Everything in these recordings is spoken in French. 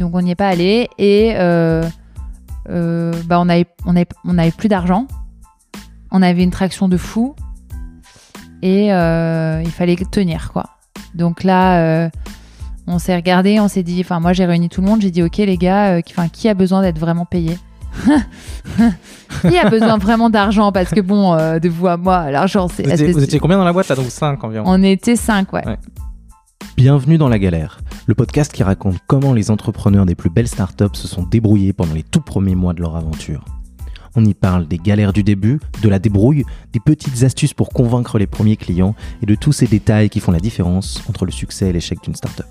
Donc on n'y est pas allé et euh, euh, bah on avait, on avait, on avait plus d'argent. On avait une traction de fou et euh, il fallait tenir quoi. Donc là, on s'est regardé, on s'est dit, enfin moi j'ai réuni tout le monde, j'ai dit ok les gars, qui- qui a besoin d'être vraiment payé? Qui a besoin vraiment d'argent? Parce que bon, euh, de vous à moi, l'argent c'est. Vous étiez, c'est- vous étiez combien dans la boîte là? Donc 5 environ. On était cinq, ouais. Ouais. Bienvenue dans La Galère, le podcast qui raconte comment les entrepreneurs des plus belles startups se sont débrouillés pendant les tout premiers mois de leur aventure. On y parle des galères du début, de la débrouille, des petites astuces pour convaincre les premiers clients et de tous ces détails qui font la différence entre le succès et l'échec d'une startup.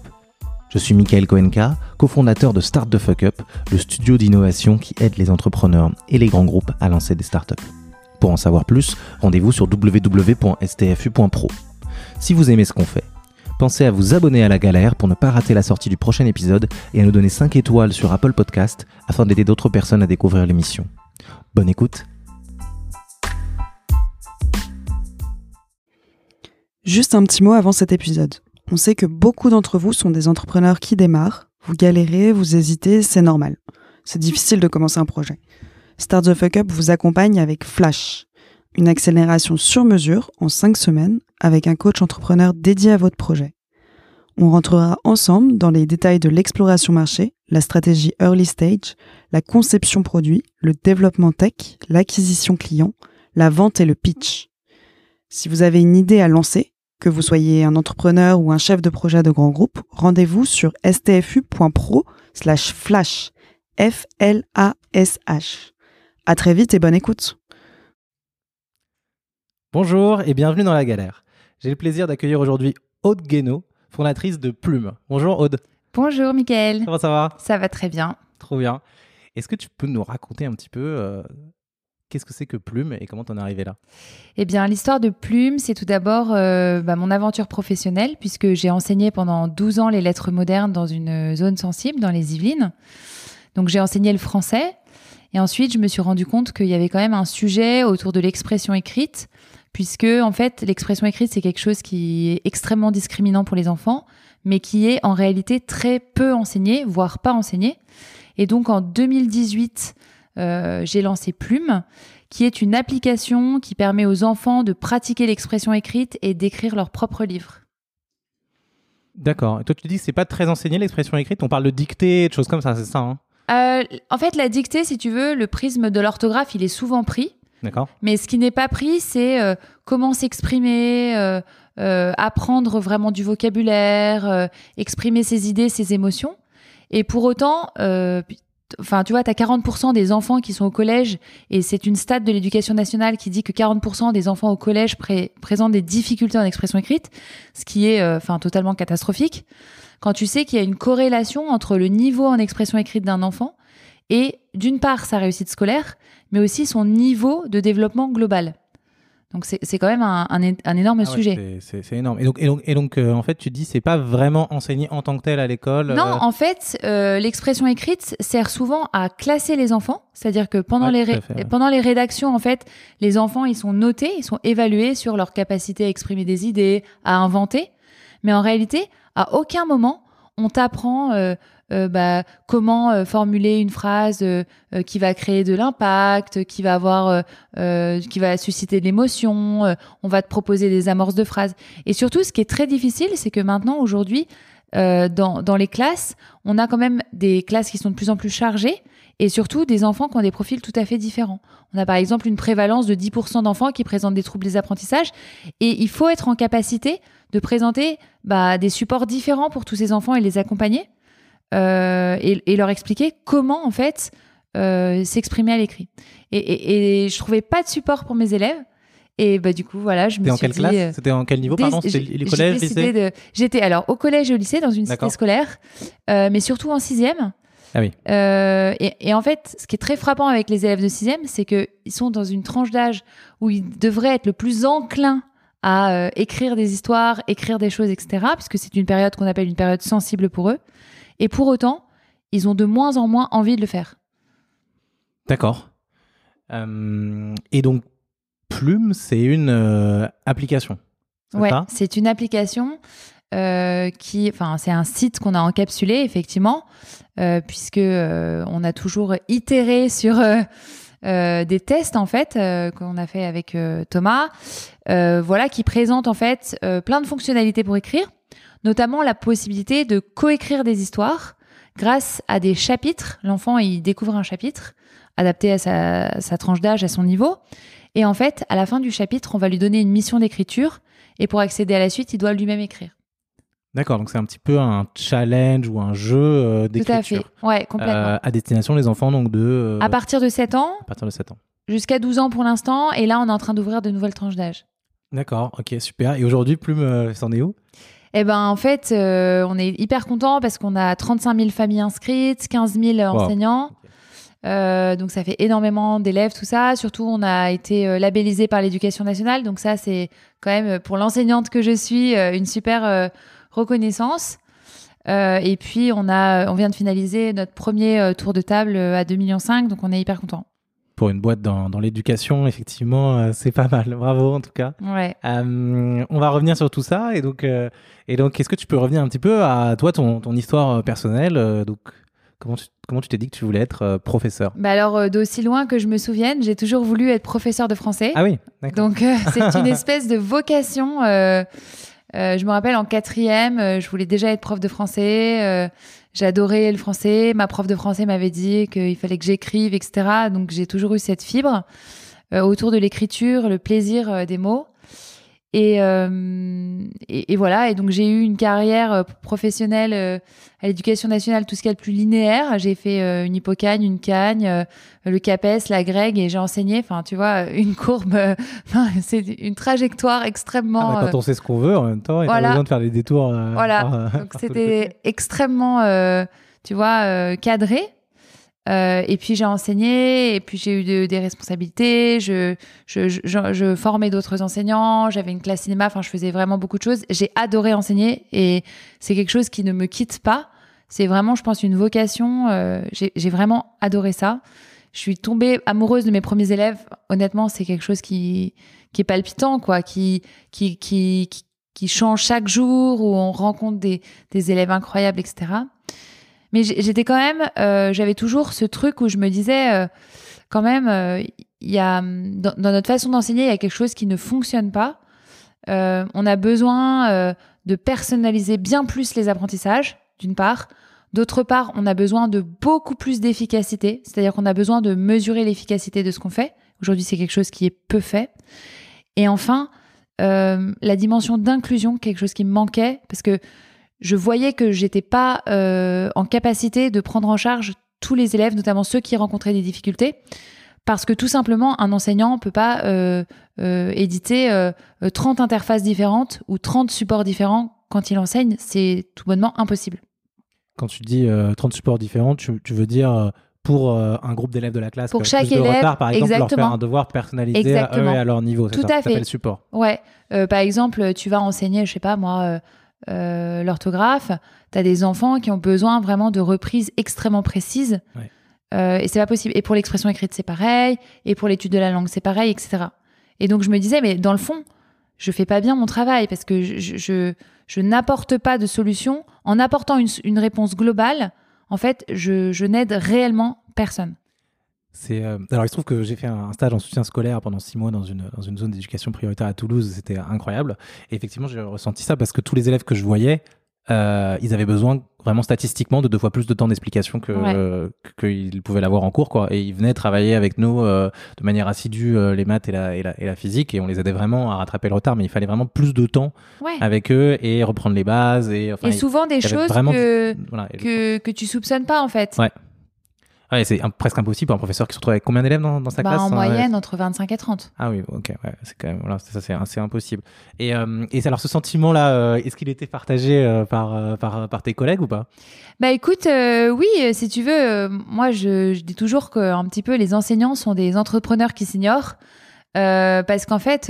Je suis Michael Koenka, cofondateur de Start the Fuck Up, le studio d'innovation qui aide les entrepreneurs et les grands groupes à lancer des startups. Pour en savoir plus, rendez-vous sur www.stfu.pro. Si vous aimez ce qu'on fait, pensez à vous abonner à la galère pour ne pas rater la sortie du prochain épisode et à nous donner 5 étoiles sur Apple Podcast afin d'aider d'autres personnes à découvrir l'émission. Bonne écoute Juste un petit mot avant cet épisode. On sait que beaucoup d'entre vous sont des entrepreneurs qui démarrent. Vous galérez, vous hésitez, c'est normal. C'est difficile de commencer un projet. Start the Fuck Up vous accompagne avec Flash, une accélération sur mesure en 5 semaines avec un coach entrepreneur dédié à votre projet. On rentrera ensemble dans les détails de l'exploration marché, la stratégie early stage, la conception produit, le développement tech, l'acquisition client, la vente et le pitch. Si vous avez une idée à lancer, que vous soyez un entrepreneur ou un chef de projet de grand groupe, rendez-vous sur stfu.pro slash flash. F-L-A-S-H. À très vite et bonne écoute. Bonjour et bienvenue dans la galère. J'ai le plaisir d'accueillir aujourd'hui Aude Guénaud, fondatrice de Plume. Bonjour Aude, Bonjour Mickaël. comment ça va? Ça va très bien. Trop bien. Est-ce que tu peux nous raconter un petit peu euh, qu'est-ce que c'est que Plume et comment t'en es arrivé là? Eh bien, l'histoire de Plume, c'est tout d'abord euh, bah, mon aventure professionnelle, puisque j'ai enseigné pendant 12 ans les lettres modernes dans une zone sensible, dans les Yvelines. Donc, j'ai enseigné le français. Et ensuite, je me suis rendu compte qu'il y avait quand même un sujet autour de l'expression écrite, puisque, en fait, l'expression écrite, c'est quelque chose qui est extrêmement discriminant pour les enfants, mais qui est en réalité très peu enseigné, voire pas enseigné. Et donc, en 2018, euh, j'ai lancé Plume, qui est une application qui permet aux enfants de pratiquer l'expression écrite et d'écrire leurs propres livres. D'accord. Et toi tu dis que c'est pas très enseigné l'expression écrite, on parle de dictée, de choses comme ça, c'est ça hein? Euh, en fait, la dictée, si tu veux, le prisme de l'orthographe, il est souvent pris. Mais ce qui n'est pas pris, c'est euh, comment s'exprimer, euh, euh, apprendre vraiment du vocabulaire, exprimer ses idées, ses émotions. Et pour autant, enfin, tu vois, tu as 40% des enfants qui sont au collège, et c'est une stat de l'éducation nationale qui dit que 40% des enfants au collège pré- présentent des difficultés en expression écrite, ce qui est enfin totalement catastrophique. Quand tu sais qu'il y a une corrélation entre le niveau en expression écrite d'un enfant et d'une part sa réussite scolaire, mais aussi son niveau de développement global. Donc c'est quand même un, un énorme Ah ouais, sujet. c'est- énorme. Et donc, et donc, et donc euh, en fait, tu dis c'est pas vraiment enseigné en tant que tel à l'école. Non, euh, en fait, euh, l'expression écrite sert souvent à classer les enfants. C'est-à-dire que pendant, Ouais, les tout à ré- fait, ouais. pendant les rédactions, en fait, les enfants, ils sont notés, ils sont évalués sur leur capacité à exprimer des idées, à inventer. Mais en réalité, à aucun moment, on t'apprend euh, bah, comment euh, formuler une phrase euh, euh, qui va créer de l'impact, qui va avoir, euh, euh, qui va susciter de l'émotion. on va te proposer des amorces de phrases. Et surtout, ce qui est très difficile, c'est que maintenant, aujourd'hui, dans, dans les classes, on a quand même des classes qui sont de plus en plus chargées et surtout des enfants qui ont des profils tout à fait différents. On a par exemple une prévalence de 10% d'enfants qui présentent des troubles des apprentissages et il faut être en capacité de présenter bah, des supports différents pour tous ces enfants et les accompagner et, et leur expliquer comment en fait euh, s'exprimer à l'écrit. Et, et, et je trouvais pas de support pour mes élèves et bah du coup voilà, je me C'était en suis quelle dit, classe euh, C'était en quel niveau Pardon, c'était les collèges, décidé lycées de- J'étais alors au collège et au lycée dans une cité scolaire, euh, mais surtout en sixième. Ah oui. Euh, et, et en fait, ce qui est très frappant avec les élèves de sixième, c'est qu'ils sont dans une tranche d'âge où ils devraient être le plus enclins à euh, écrire des histoires, écrire des choses, etc. Puisque c'est une période qu'on appelle une période sensible pour eux. Et pour autant, ils ont de moins en moins envie de le faire. D'accord. Euh, et donc, Plume, c'est une euh, application. Ouais, c'est une application euh, qui, enfin, c'est un site qu'on a encapsulé effectivement, euh, puisque on a toujours itéré sur des tests en fait qu'on a fait avec Thomas, voilà, qui présente en fait plein de fonctionnalités pour écrire, notamment la possibilité de coécrire des histoires grâce à des chapitres. L'enfant il découvre un chapitre adapté à sa, sa tranche d'âge, à son niveau. Et en fait, à la fin du chapitre, on va lui donner une mission d'écriture. Et pour accéder à la suite, il doit lui-même écrire. D'accord, donc c'est un petit peu un challenge ou un jeu euh, d'écriture. Tout à fait, ouais, complètement. Euh, à destination des enfants donc de... Euh, à partir de 7 ans. À partir de 7 ans. Jusqu'à 12 ans pour l'instant, et là on est en train d'ouvrir de nouvelles tranches d'âge. D'accord, ok, super. Et aujourd'hui, Plume, c'en est où? Eh ben en fait, on est hyper content parce qu'on a 35 000 familles inscrites, 15 000 enseignants. Euh, donc ça fait énormément d'élèves, tout ça. Surtout, on a été euh, labellisé par l'éducation nationale. Donc ça, c'est quand même pour l'enseignante que je suis euh, une super reconnaissance. et puis, on, a, on vient de finaliser notre premier tour de table à 2,5 millions, donc on est hyper content. Pour une boîte dans, dans l'éducation, effectivement, c'est pas mal. Bravo, en tout cas. Ouais. on va revenir sur tout ça. Et donc, et donc est-ce que tu peux revenir un petit peu à toi, ton, ton histoire personnelle donc, Comment tu, comment tu t'es dit que tu voulais être euh, professeur? Bah Alors, euh, d'aussi loin que je me souvienne, j'ai toujours voulu être professeur de français. Ah oui. Donc, euh, c'est une espèce de vocation. je me rappelle en quatrième, je voulais déjà être prof de français. J'adorais le français. Ma prof de français m'avait dit qu'il fallait que j'écrive, etc. Donc, j'ai toujours eu cette fibre autour de l'écriture, le plaisir des mots. Euh, et, et, voilà, et donc j'ai eu une carrière euh, professionnelle euh, à l'éducation nationale, tout ce qu'il y a de plus linéaire. J'ai fait une hypocagne, une cagne, le CAPES, la GREG, et j'ai enseigné, enfin tu vois, une courbe, c'est une trajectoire extrêmement... Ah bah, quand on sait ce qu'on veut, en même temps, il n'y a pas besoin de faire des détours. voilà, donc c'était extrêmement, tu vois, cadré. Euh, et puis j'ai enseigné, et puis j'ai eu des responsabilités, je, formais d'autres enseignants, j'avais une classe cinéma, enfin je faisais vraiment beaucoup de choses. J'ai adoré enseigner et c'est quelque chose qui ne me quitte pas. C'est vraiment, je pense, une vocation. Euh, j'ai vraiment adoré ça. Je suis tombée amoureuse de mes premiers élèves. Honnêtement, c'est quelque chose qui, qui est palpitant, quoi, qui, qui, qui, qui, change chaque jour, où on rencontre des, des élèves incroyables, etc. Mais j'étais quand même, euh, j'avais toujours ce truc où je me disais, euh, quand même, euh, il y a dans, notre façon d'enseigner, il y a quelque chose qui ne fonctionne pas. on a besoin de personnaliser bien plus les apprentissages, d'une part. D'autre part, on a besoin de beaucoup plus d'efficacité, c'est-à-dire qu'on a besoin de mesurer l'efficacité de ce qu'on fait. Aujourd'hui, c'est quelque chose qui est peu fait. Et enfin, la dimension d'inclusion, quelque chose qui me manquait, parce que je voyais que j'étais pas euh, en capacité de prendre en charge tous les élèves, notamment ceux qui rencontraient des difficultés, parce que tout simplement, un enseignant peut pas euh, euh, éditer 30 interfaces différentes ou 30 supports différents quand il enseigne. C'est tout bonnement impossible. Quand tu dis 30 supports différents, tu, veux dire pour un groupe d'élèves de la classe pour chaque élève retard, par exemple leur faire un devoir personnalisé à eux et à leur niveau tout ça, à fait. support. Ouais. Par exemple tu vas enseigner je sais pas moi euh, l'orthographe, tu as des enfants qui ont besoin vraiment de reprises extrêmement précises. Euh, et c'est pas possible. Et pour l'expression écrite, c'est pareil. Et pour l'étude de la langue, c'est pareil, etc. Et donc, je me disais, mais dans le fond, je fais pas bien mon travail parce que je, je, je n'apporte pas de solution. En apportant une, une réponse globale, en fait, je, je n'aide réellement personne. C'est euh, alors il se trouve que j'ai fait un stage en soutien scolaire pendant six mois dans une dans une zone d'éducation prioritaire à Toulouse. C'était incroyable. Et effectivement, j'ai ressenti ça parce que tous les élèves que je voyais, euh, ils avaient besoin vraiment statistiquement de deux fois plus de temps d'explication que qu'ils pouvaient l'avoir en cours quoi. Et ils venaient travailler avec nous euh, de manière assidue les maths et la, et la, et la physique et on les aidait vraiment à rattraper le retard. Mais il fallait vraiment plus de temps avec eux et reprendre les bases et enfin. Et souvent des choses que, que que tu soupçonnes pas en fait. Ouais. Ouais, c'est presque impossible pour un professeur qui se retrouve avec combien d'élèves dans, dans, sa bah, classe En hein, moyenne, entre 25 et 30. Ah oui, ok, ouais, c'est quand même, voilà, ça c'est impossible. Et, euh, et alors ce sentiment-là, euh, est-ce qu'il était partagé euh, par, euh, par, par, tes collègues ou pas? Bah écoute, oui, si tu veux, moi je, je, dis toujours qu'un petit peu les enseignants sont des entrepreneurs qui s'ignorent, parce qu'en fait,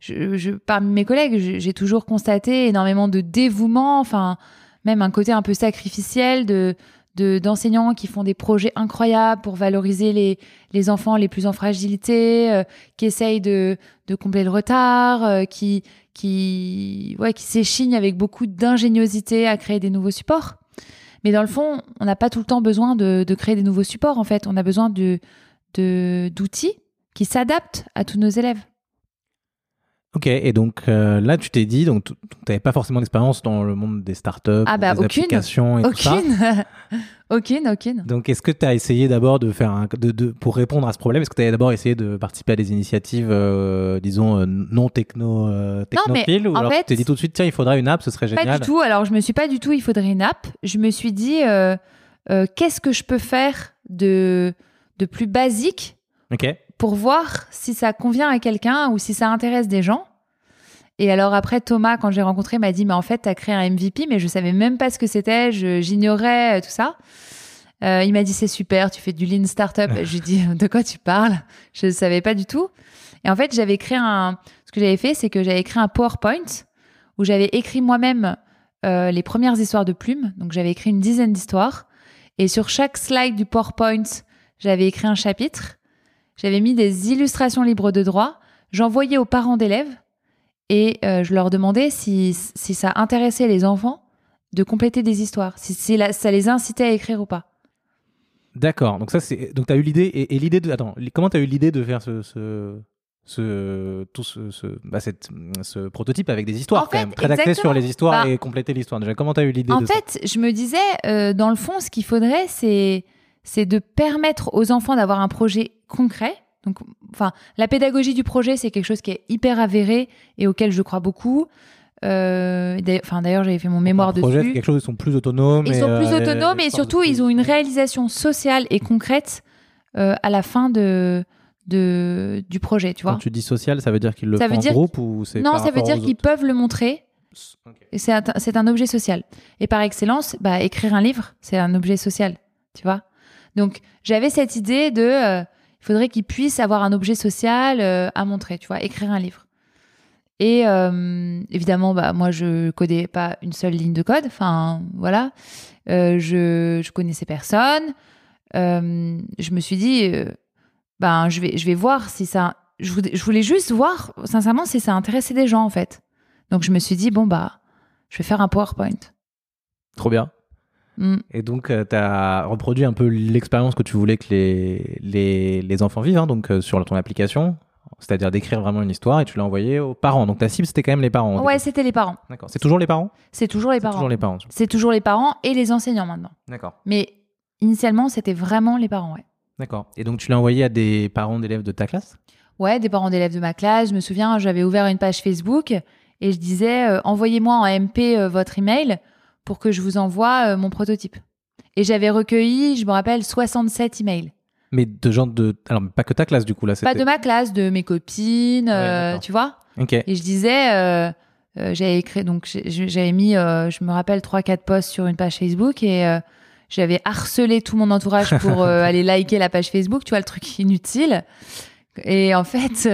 je, je, parmi mes collègues, j'ai toujours constaté énormément de dévouement, enfin même un côté un peu sacrificiel de de d'enseignants qui font des projets incroyables pour valoriser les, les enfants les plus en fragilité, euh, qui essayent de, de combler le retard, euh, qui qui ouais qui s'échignent avec beaucoup d'ingéniosité à créer des nouveaux supports. Mais dans le fond, on n'a pas tout le temps besoin de, de créer des nouveaux supports. En fait, on a besoin d'outils qui s'adaptent à tous nos élèves. Ok, et donc euh, là, tu t'es dit, donc tu n'avais pas forcément d'expérience dans le monde des startups, Ah bah, des aucune. applications et tout ça. Aucune, aucune, aucune. Donc, est-ce que tu as essayé d'abord de faire un, de, de- pour répondre à ce problème, est-ce que tu as d'abord essayé de participer à des initiatives, euh, disons, euh, non techno, euh, Non, mais technophiles Ou en alors fait- tu t'es dit tout de suite, tiens, il faudrait une app, ce serait Pas génial du tout. Alors, je me suis pas du tout, il faudrait une app. Je me suis dit, euh, euh, qu'est-ce que je peux faire de, de plus basique Ok. Pour voir si ça convient à quelqu'un ou si ça intéresse des gens. Et alors après, Thomas, quand j'ai rencontré, m'a dit, mais en fait, tu as créé un MVP, mais je savais même pas ce que c'était, j'ignorais euh, tout ça. Euh, il m'a dit, c'est super, tu fais du lean startup. je lui ai dit, de quoi tu parles? Je ne savais pas du tout. Et en fait, j'avais créé un... Ce que j'avais fait, c'est que j'avais créé un PowerPoint où j'avais écrit moi-même euh, les premières histoires de plumes. Donc, j'avais écrit une dizaine d'histoires. Et sur chaque slide du PowerPoint, j'avais écrit un chapitre. J'avais mis des illustrations libres de droit. J'envoyais aux parents d'élèves et euh, je leur demandais si, si ça intéressait les enfants de compléter des histoires, si, si la- ça les incitait à écrire ou pas. D'accord. Donc ça, c'est donc t'as eu l'idée et, et l'idée de attends, comment t'as eu l'idée de faire ce ce ce tout ce ce, bah, cette- ce prototype avec des histoires En quand fait, même très axé sur les histoires Bah, et compléter l'histoire. Déjà, comment t'as eu l'idée En de ça? fait, je me disais, euh, dans le fond, ce qu'il faudrait, c'est c'est de permettre aux enfants d'avoir un projet concret. Donc, enfin, la pédagogie du projet, c'est quelque chose qui est hyper avéré et auquel je crois beaucoup. Euh, d'ailleurs- Enfin, d'ailleurs, j'avais fait mon mémoire Un projet, c'est dessus. quelque chose, ils sont plus autonomes. Ils et, sont euh, plus et- autonomes et surtout, de ils ont une réalisation sociale et concrète euh, à la fin de, de, du projet, tu Quand vois. tu dis social, ça veut dire qu'ils le Ça font veut en groupe ou c'est Non, par ça veut dire qu'ils peuvent le montrer. Un, c'est un objet social. Et par excellence, bah, écrire un livre, c'est un objet social, tu vois. Donc, j'avais cette idée de, euh, il faudrait qu'ils puissent avoir un objet social euh, à montrer, tu vois, écrire un livre. Et euh, évidemment, bah, moi, je codais pas une seule ligne de code. Enfin, voilà. Je, je connaissais personne. Je me suis dit, ben, je vais, je vais voir si ça. Je voulais, je voulais juste voir, sincèrement, si ça intéressait des gens, en fait. Donc, je me suis dit, bon, bah, je vais faire un PowerPoint. Trop bien. Mm. Et donc, tu as reproduit un peu l'expérience que tu voulais que les, les, les enfants vivent, hein, donc euh, sur ton application, c'est-à-dire d'écrire vraiment une histoire et tu l'as envoyée aux parents. Donc ta cible, c'était quand même les parents. Ouais, c'était les parents. D'accord. C'est toujours les parents C'est toujours les parents. toujours les parents. C'est toujours les parents et les enseignants maintenant. D'accord. Mais initialement, c'était vraiment les parents, ouais. D'accord. Et donc tu l'as envoyé à des parents d'élèves de ta classe? Ouais, des parents d'élèves de ma classe. Je me souviens, j'avais ouvert une page Facebook et je disais euh, envoyez-moi en MP euh, votre email pour que je vous envoie euh, mon prototype. Et j'avais recueilli, je me rappelle, 67 emails. Mais de gens de. Alors, pas que ta classe, du coup, là. Pas de ma classe, de mes copines, euh, tu vois. Ok. Et je disais, euh, j'avais écrit, donc j'avais mis, euh, je me rappelle, 3-4 posts sur une page Facebook et euh, j'avais harcelé tout mon entourage pour aller liker la page Facebook, tu vois, le truc inutile. Et en fait,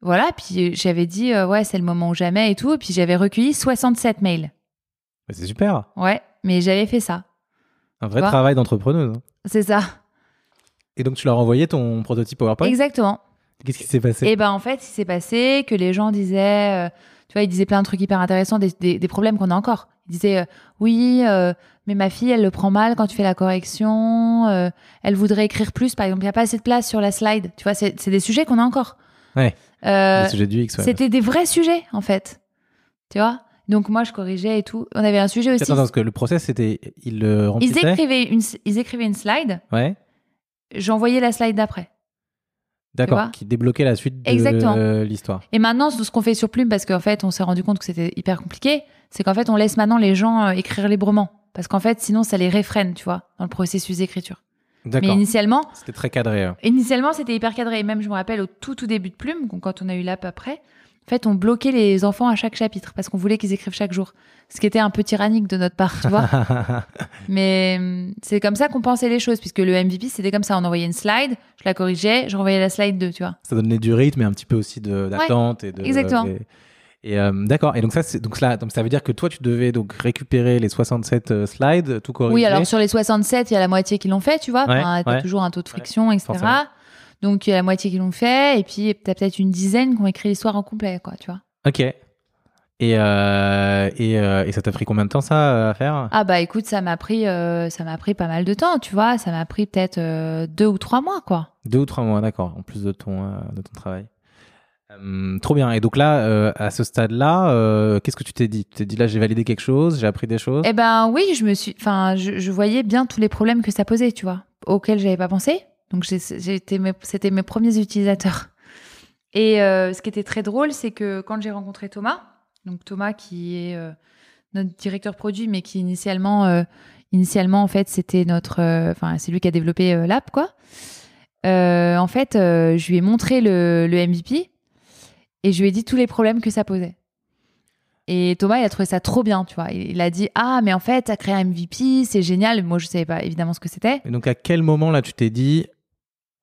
voilà, puis j'avais dit, ouais, c'est le moment ou jamais et tout. Et puis j'avais recueilli 67 mails. Bah, c'est super. Ouais, mais j'avais fait ça. Un vrai travail d'entrepreneuse. hein. C'est ça. Et donc tu leur envoyé ton prototype PowerPoint? Exactement. Qu'est-ce qui s'est passé? Et ben en fait, il s'est passé que les gens disaient, euh, tu vois, ils disaient plein de trucs hyper intéressants, des, des- des problèmes qu'on a encore. Ils disaient, euh, oui, euh, mais ma fille, elle le prend mal quand tu fais la correction. elle voudrait écrire plus, par exemple, il n'y a pas assez de place sur la slide. Tu vois, c'est des sujets qu'on a encore. Ouais. Du X. ouais. C'était des vrais sujets, en fait. Tu vois? Donc moi, je corrigeais et tout. On avait un sujet aussi. Attends, parce que le process, c'était. Ils le ils, écrivaient une, ils écrivaient une slide, Ouais. j'envoyais la slide d'après. D'accord. Qui débloquait la suite de Exactement. l'histoire. Et maintenant, ce qu'on fait sur Plume, parce qu'en fait, on s'est rendu compte que c'était hyper compliqué, c'est qu'en fait, on laisse maintenant les gens euh, écrire librement. Parce qu'en fait, sinon, ça les réfrène, tu vois, dans le processus d'écriture. Mais D'accord. initialement, C'était très cadré. hein. initialement, c'était hyper cadré. Et même, je me rappelle, au tout, tout début de Plume, quand on a eu l'app après, fait, on bloquait les enfants à chaque chapitre parce qu'on voulait qu'ils écrivent chaque jour. Ce qui était un peu tyrannique de notre part, tu vois. Mais hum, c'est comme ça qu'on pensait les choses, puisque le MVP, c'était comme ça. On envoyait une slide, je la corrigeais, je renvoyais la slide 2, tu vois. ça donnait du rythme et un petit peu aussi d'attente. et de, exactement. Et, Et euh, d'accord. Et donc ça, c'est donc cela, donc ça veut dire que toi, tu devais donc récupérer les 67 euh, slides, tout corriger. Oui, alors sur les 67, il y a la moitié qui l'ont fait, tu vois. Ouais, Enfin, t'as ouais. toujours un taux de friction, etc. forcément. Donc il y a la moitié qui l'ont fait, et puis t'as peut-être une dizaine qui ont écrit l'histoire en complet, quoi, tu vois. Ok. Et euh, et, euh, et ça t'a pris combien de temps ça euh, à faire? Ah bah écoute, ça m'a pris, euh, ça m'a pris pas mal de temps, tu vois. Ça m'a pris peut-être deux ou trois mois, quoi. Deux ou trois mois, d'accord. En plus de ton de ton travail. Euh, trop bien. Et donc là, euh, à ce stade-là, euh, qu'est-ce que tu t'es dit? Tu t'es dit là, j'ai validé quelque chose, j'ai appris des choses? Eh ben oui, je me suis, enfin, je, je voyais bien tous les problèmes que ça posait, tu vois, auxquels j'avais pas pensé. Donc c'était mes premiers utilisateurs. Et euh, ce qui était très drôle, c'est que quand j'ai rencontré Thomas, donc Thomas qui est euh, notre directeur produit, mais qui initialement, euh, initialement en fait, c'était notre, enfin, c'est lui qui a développé l'app, quoi. En fait, je lui ai montré le, le MVP et je lui ai dit tous les problèmes que ça posait. Et Thomas, il a trouvé ça trop bien, tu vois. Il a dit Ah, mais en fait, t'as créé un MVP, c'est génial. Moi, je savais pas évidemment ce que c'était. Donc à quel moment là, tu t'es dit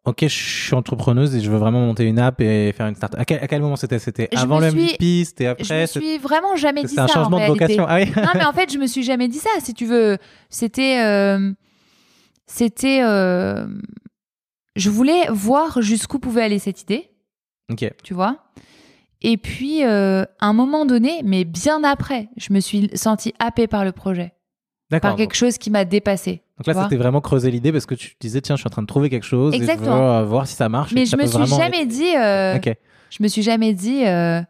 Ok, je suis entrepreneuse et je veux vraiment monter une app et faire une start. À quel, à quel moment c'était? C'était Je avant me le MVP C'était Je après? me c'est- suis vraiment jamais dit C'est ça. un changement en de réalité. vocation. Ah oui. non, mais en fait, je me suis jamais dit ça. Si tu veux, c'était, euh, c'était, euh, je voulais voir jusqu'où pouvait aller cette idée, ok. tu vois? Et puis, euh, à un moment donné, mais bien après, je me suis sentie happée par le projet. Par quelque chose qui m'a dépassée. Donc là, c'était vraiment creuser l'idée parce que tu disais, tiens, je suis en train de trouver quelque chose Exactement. et je veux euh, voir si ça marche. Mais je ça me suis vraiment- jamais dit, euh, je me suis jamais dit, euh,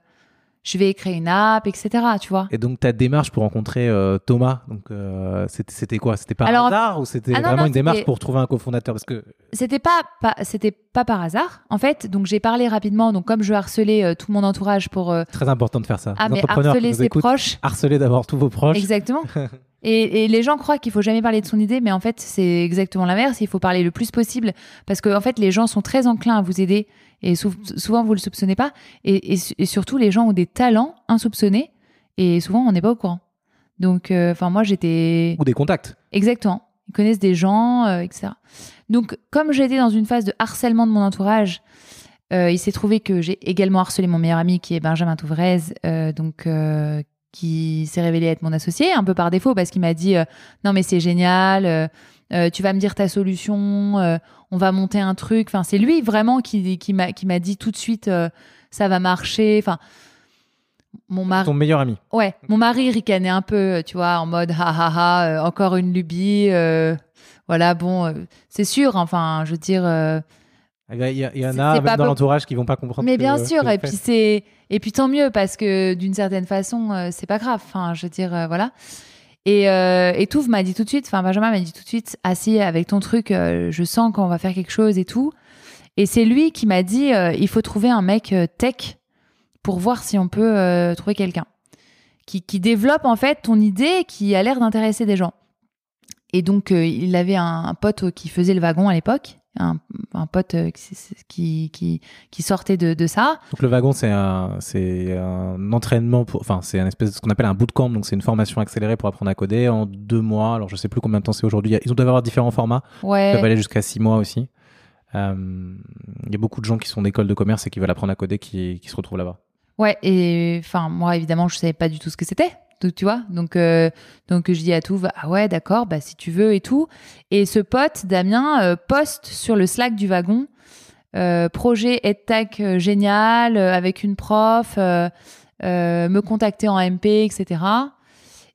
je vais créer une app, etc. Tu vois. Et donc ta démarche pour rencontrer euh, Thomas, donc c'était quoi? C'était par Alors, hasard ou c'était ah vraiment non, une démarche pour trouver un cofondateur? Parce que C'était pas, pas c'était pas par hasard. En fait, donc j'ai parlé rapidement. Donc comme je harcelais tout mon entourage pour très important de faire ça. ah Les mais entrepreneurs harceler ses écoutent, proches. harceler d'abord tous vos proches. Exactement. Et, et les gens croient qu'il faut jamais parler de son idée, mais en fait c'est exactement l'inverse. Il faut parler le plus possible parce que en fait les gens sont très enclins à vous aider et sou- souvent vous le soupçonnez pas. Et, et su- et surtout les gens ont des talents insoupçonnés et souvent on n'est pas au courant. Donc euh, enfin moi j'étais Ou des contacts. Exactement. Ils connaissent des gens, euh, etc. Donc, comme j'étais dans une phase de harcèlement de mon entourage, euh, il s'est trouvé que j'ai également harcelé mon meilleur ami qui est Benjamin Touvrez, donc qui s'est révélé être mon associé un peu par défaut parce qu'il m'a dit euh, non mais c'est génial, euh, euh, tu vas me dire ta solution, euh, on va monter un truc. Enfin, c'est lui vraiment qui, qui m'a dit tout de suite ça va marcher. Enfin, mon mari. Ton meilleur ami. Ouais, mon mari ricanait un peu, tu vois, en mode ha ha ha, encore une lubie. voilà, bon, c'est sûr, enfin, je veux dire. Euh, Il y, a- il en a dans l'entourage qui vont pas comprendre. mais bien que sûr, et puis c'est et puis tant mieux parce que d'une certaine façon, euh, c'est pas grave. Enfin, je veux dire, euh, voilà. Et, euh, et Touv m'a dit tout de suite, enfin Benjamin m'a dit tout de suite, assis avec ton truc, euh, je sens qu'on va faire quelque chose et tout. Et c'est lui qui m'a dit, euh, il faut trouver un mec tech pour voir si on peut trouver quelqu'un qui, qui développe en fait ton idée qui a l'air d'intéresser des gens. Et donc il avait un, un pote qui faisait le wagon à l'époque, un, un pote euh, qui, qui, sortait de, de ça. Donc le wagon, c'est un, c'est un entraînement, pour, enfin c'est un espèce de ce qu'on appelle un bootcamp, donc c'est une formation accélérée pour apprendre à coder en deux mois. Alors je sais plus combien de temps c'est aujourd'hui. Ils doivent avoir différents formats. Ils Ouais. peuvent aller jusqu'à six mois aussi. Euh, Il y a beaucoup de gens qui sont d'école de commerce et qui veulent apprendre à coder qui, qui se retrouvent là-bas. Ouais, et enfin, moi, évidemment, je savais pas du tout ce que c'était. Donc, tu vois, donc, euh, donc je dis à tout, ah ouais, d'accord, bah si tu veux et tout. Et ce pote, Damien, euh, poste sur le Slack du wagon, euh, projet EdTech génial, avec une prof, me contacter en MP, etc.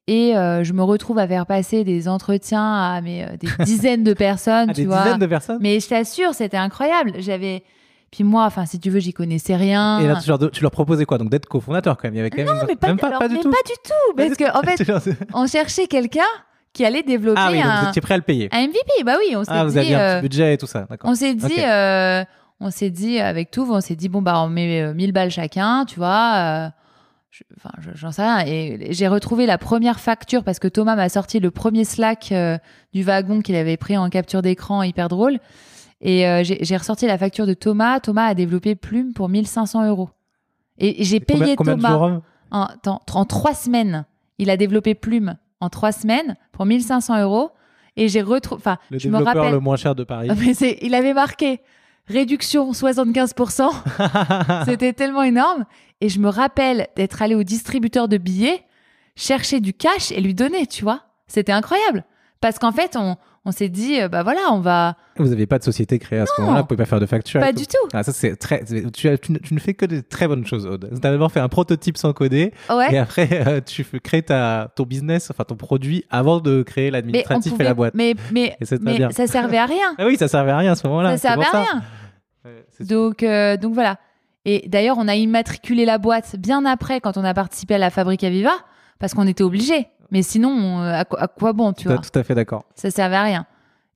Et je me retrouve à faire passer des entretiens à mais, des dizaines de personnes, tu des vois. dizaines de personnes? Mais je t'assure, c'était incroyable. J'avais. Puis moi, enfin, si tu veux, j'y connaissais rien. Et là, tu leur, tu leur proposais quoi? Donc d'être cofondateur quand même. Il y avait quand même Non, une- mais pas, même pas, alors, pas du mais tout. pas du tout, parce que en fait, on cherchait quelqu'un qui allait développer ah oui, donc vous étiez prêt à le payer. un MVP. Bah oui, on s'est Ah, vous aviez un euh, petit budget et tout ça. D'accord. on s'est dit, euh, on s'est dit avec tout, on s'est dit bon bah on met euh, 1000 balles chacun, tu vois. euh, Enfin, je- j'en sais rien. Et j'ai retrouvé la première facture parce que Thomas m'a sorti le premier Slack euh, du wagon qu'il avait pris en capture d'écran, hyper drôle. Et euh, j'ai ressorti la facture de Thomas. Thomas a développé Plume pour 1500 euros. Et j'ai payé combien Thomas hein en, en, en trois semaines. Il a développé Plume en trois semaines pour 1500 euros. Et j'ai retrouvé. Enfin, Le je me développeur rappelle. le moins cher de Paris. Mais il avait marqué réduction 75%. C'était tellement énorme. Et je me rappelle d'être allée au distributeur de billets, chercher du cash et lui donner, tu vois. C'était incroyable. Parce qu'en fait, on, on s'est dit, euh, bah voilà, on va. Vous n'aviez pas de société créée à ce moment-là, vous pouvez pas faire de facture. et Pas du tout. Ah, ça, c'est très. Tu, as- tu ne- tu ne fais que de très bonnes choses, Aude. Tu as d'abord fait un prototype sans coder, et Ouais. après, euh, tu créer ta, ton business, enfin ton produit, avant de créer l'administratif et la boîte. mais, mais, Et mais bien. ça servait à rien. Ah oui, ça servait à rien à ce moment-là. ça servait à rien. Donc, euh, donc voilà. Et d'ailleurs, on a immatriculé la boîte bien après quand on a participé à la fabrique à Viva, parce qu'on était obligé. Mais sinon, on- à, quoi- à quoi bon, tu tout, vois tout à fait d'accord. Ça servait à rien.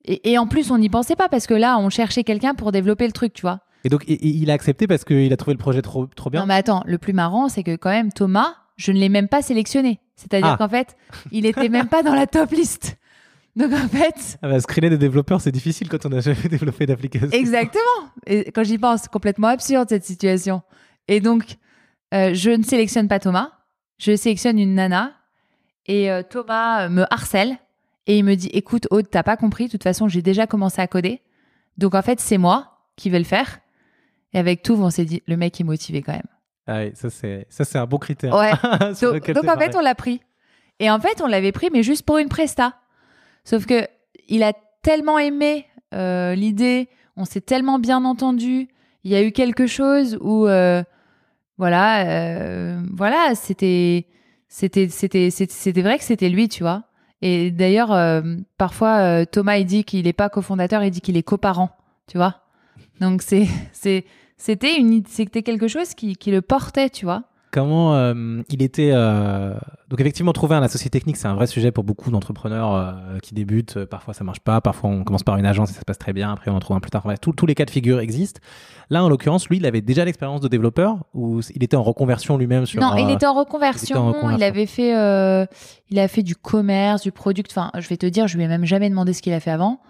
Et, et en plus, on n'y pensait pas parce que là, on cherchait quelqu'un pour développer le truc, tu vois. Et donc, il a accepté parce qu'il a trouvé le projet trop, trop bien. Non, mais attends, le plus marrant, c'est que quand même, Thomas, je ne l'ai même pas sélectionné. C'est-à-dire Ah. qu'en fait, il était même pas dans la top liste. Donc en fait, Ah bah, screener des développeurs, c'est difficile quand on n'a jamais développé d'application. exactement. Et quand j'y pense, c'est complètement absurde cette situation. Et donc, euh, je ne sélectionne pas Thomas, je sélectionne une nana. Et euh, Thomas me harcèle et il me dit Écoute, Aude, t'as pas compris, de toute façon, j'ai déjà commencé à coder. Donc en fait, c'est moi qui vais le faire. Et avec tout, on s'est dit Le mec est motivé quand même. Ah oui, ça c'est ça c'est un bon critère. Ouais. Donc, en fait, on l'a pris. Et en fait, on l'avait pris, mais juste pour une presta. Sauf que il a tellement aimé euh, l'idée, on s'est tellement bien entendu. Il y a eu quelque chose où, euh, voilà, euh, voilà, c'était, c'était, c'était, c'était vrai que c'était lui, tu vois. Et d'ailleurs, euh, parfois, euh, Thomas, il dit qu'il n'est pas cofondateur, il dit qu'il est coparent, tu vois. Donc c'est, c'est, c'était une, c'était quelque chose qui, qui le portait, tu vois. Comment euh, il était euh, donc effectivement trouver un associé technique c'est un vrai sujet pour beaucoup d'entrepreneurs euh, qui débutent parfois ça marche pas parfois on commence par une agence et ça se passe très bien après on en trouve un plus tard Bref, tous- tous les cas de figure existent là en l'occurrence lui il avait déjà l'expérience de développeur ou il était en reconversion lui-même sur Non, il était en reconversion. il était en reconversion. Il avait fait, il a fait du commerce, du product. Enfin, je vais te dire, je lui ai même jamais demandé ce qu'il a fait avant.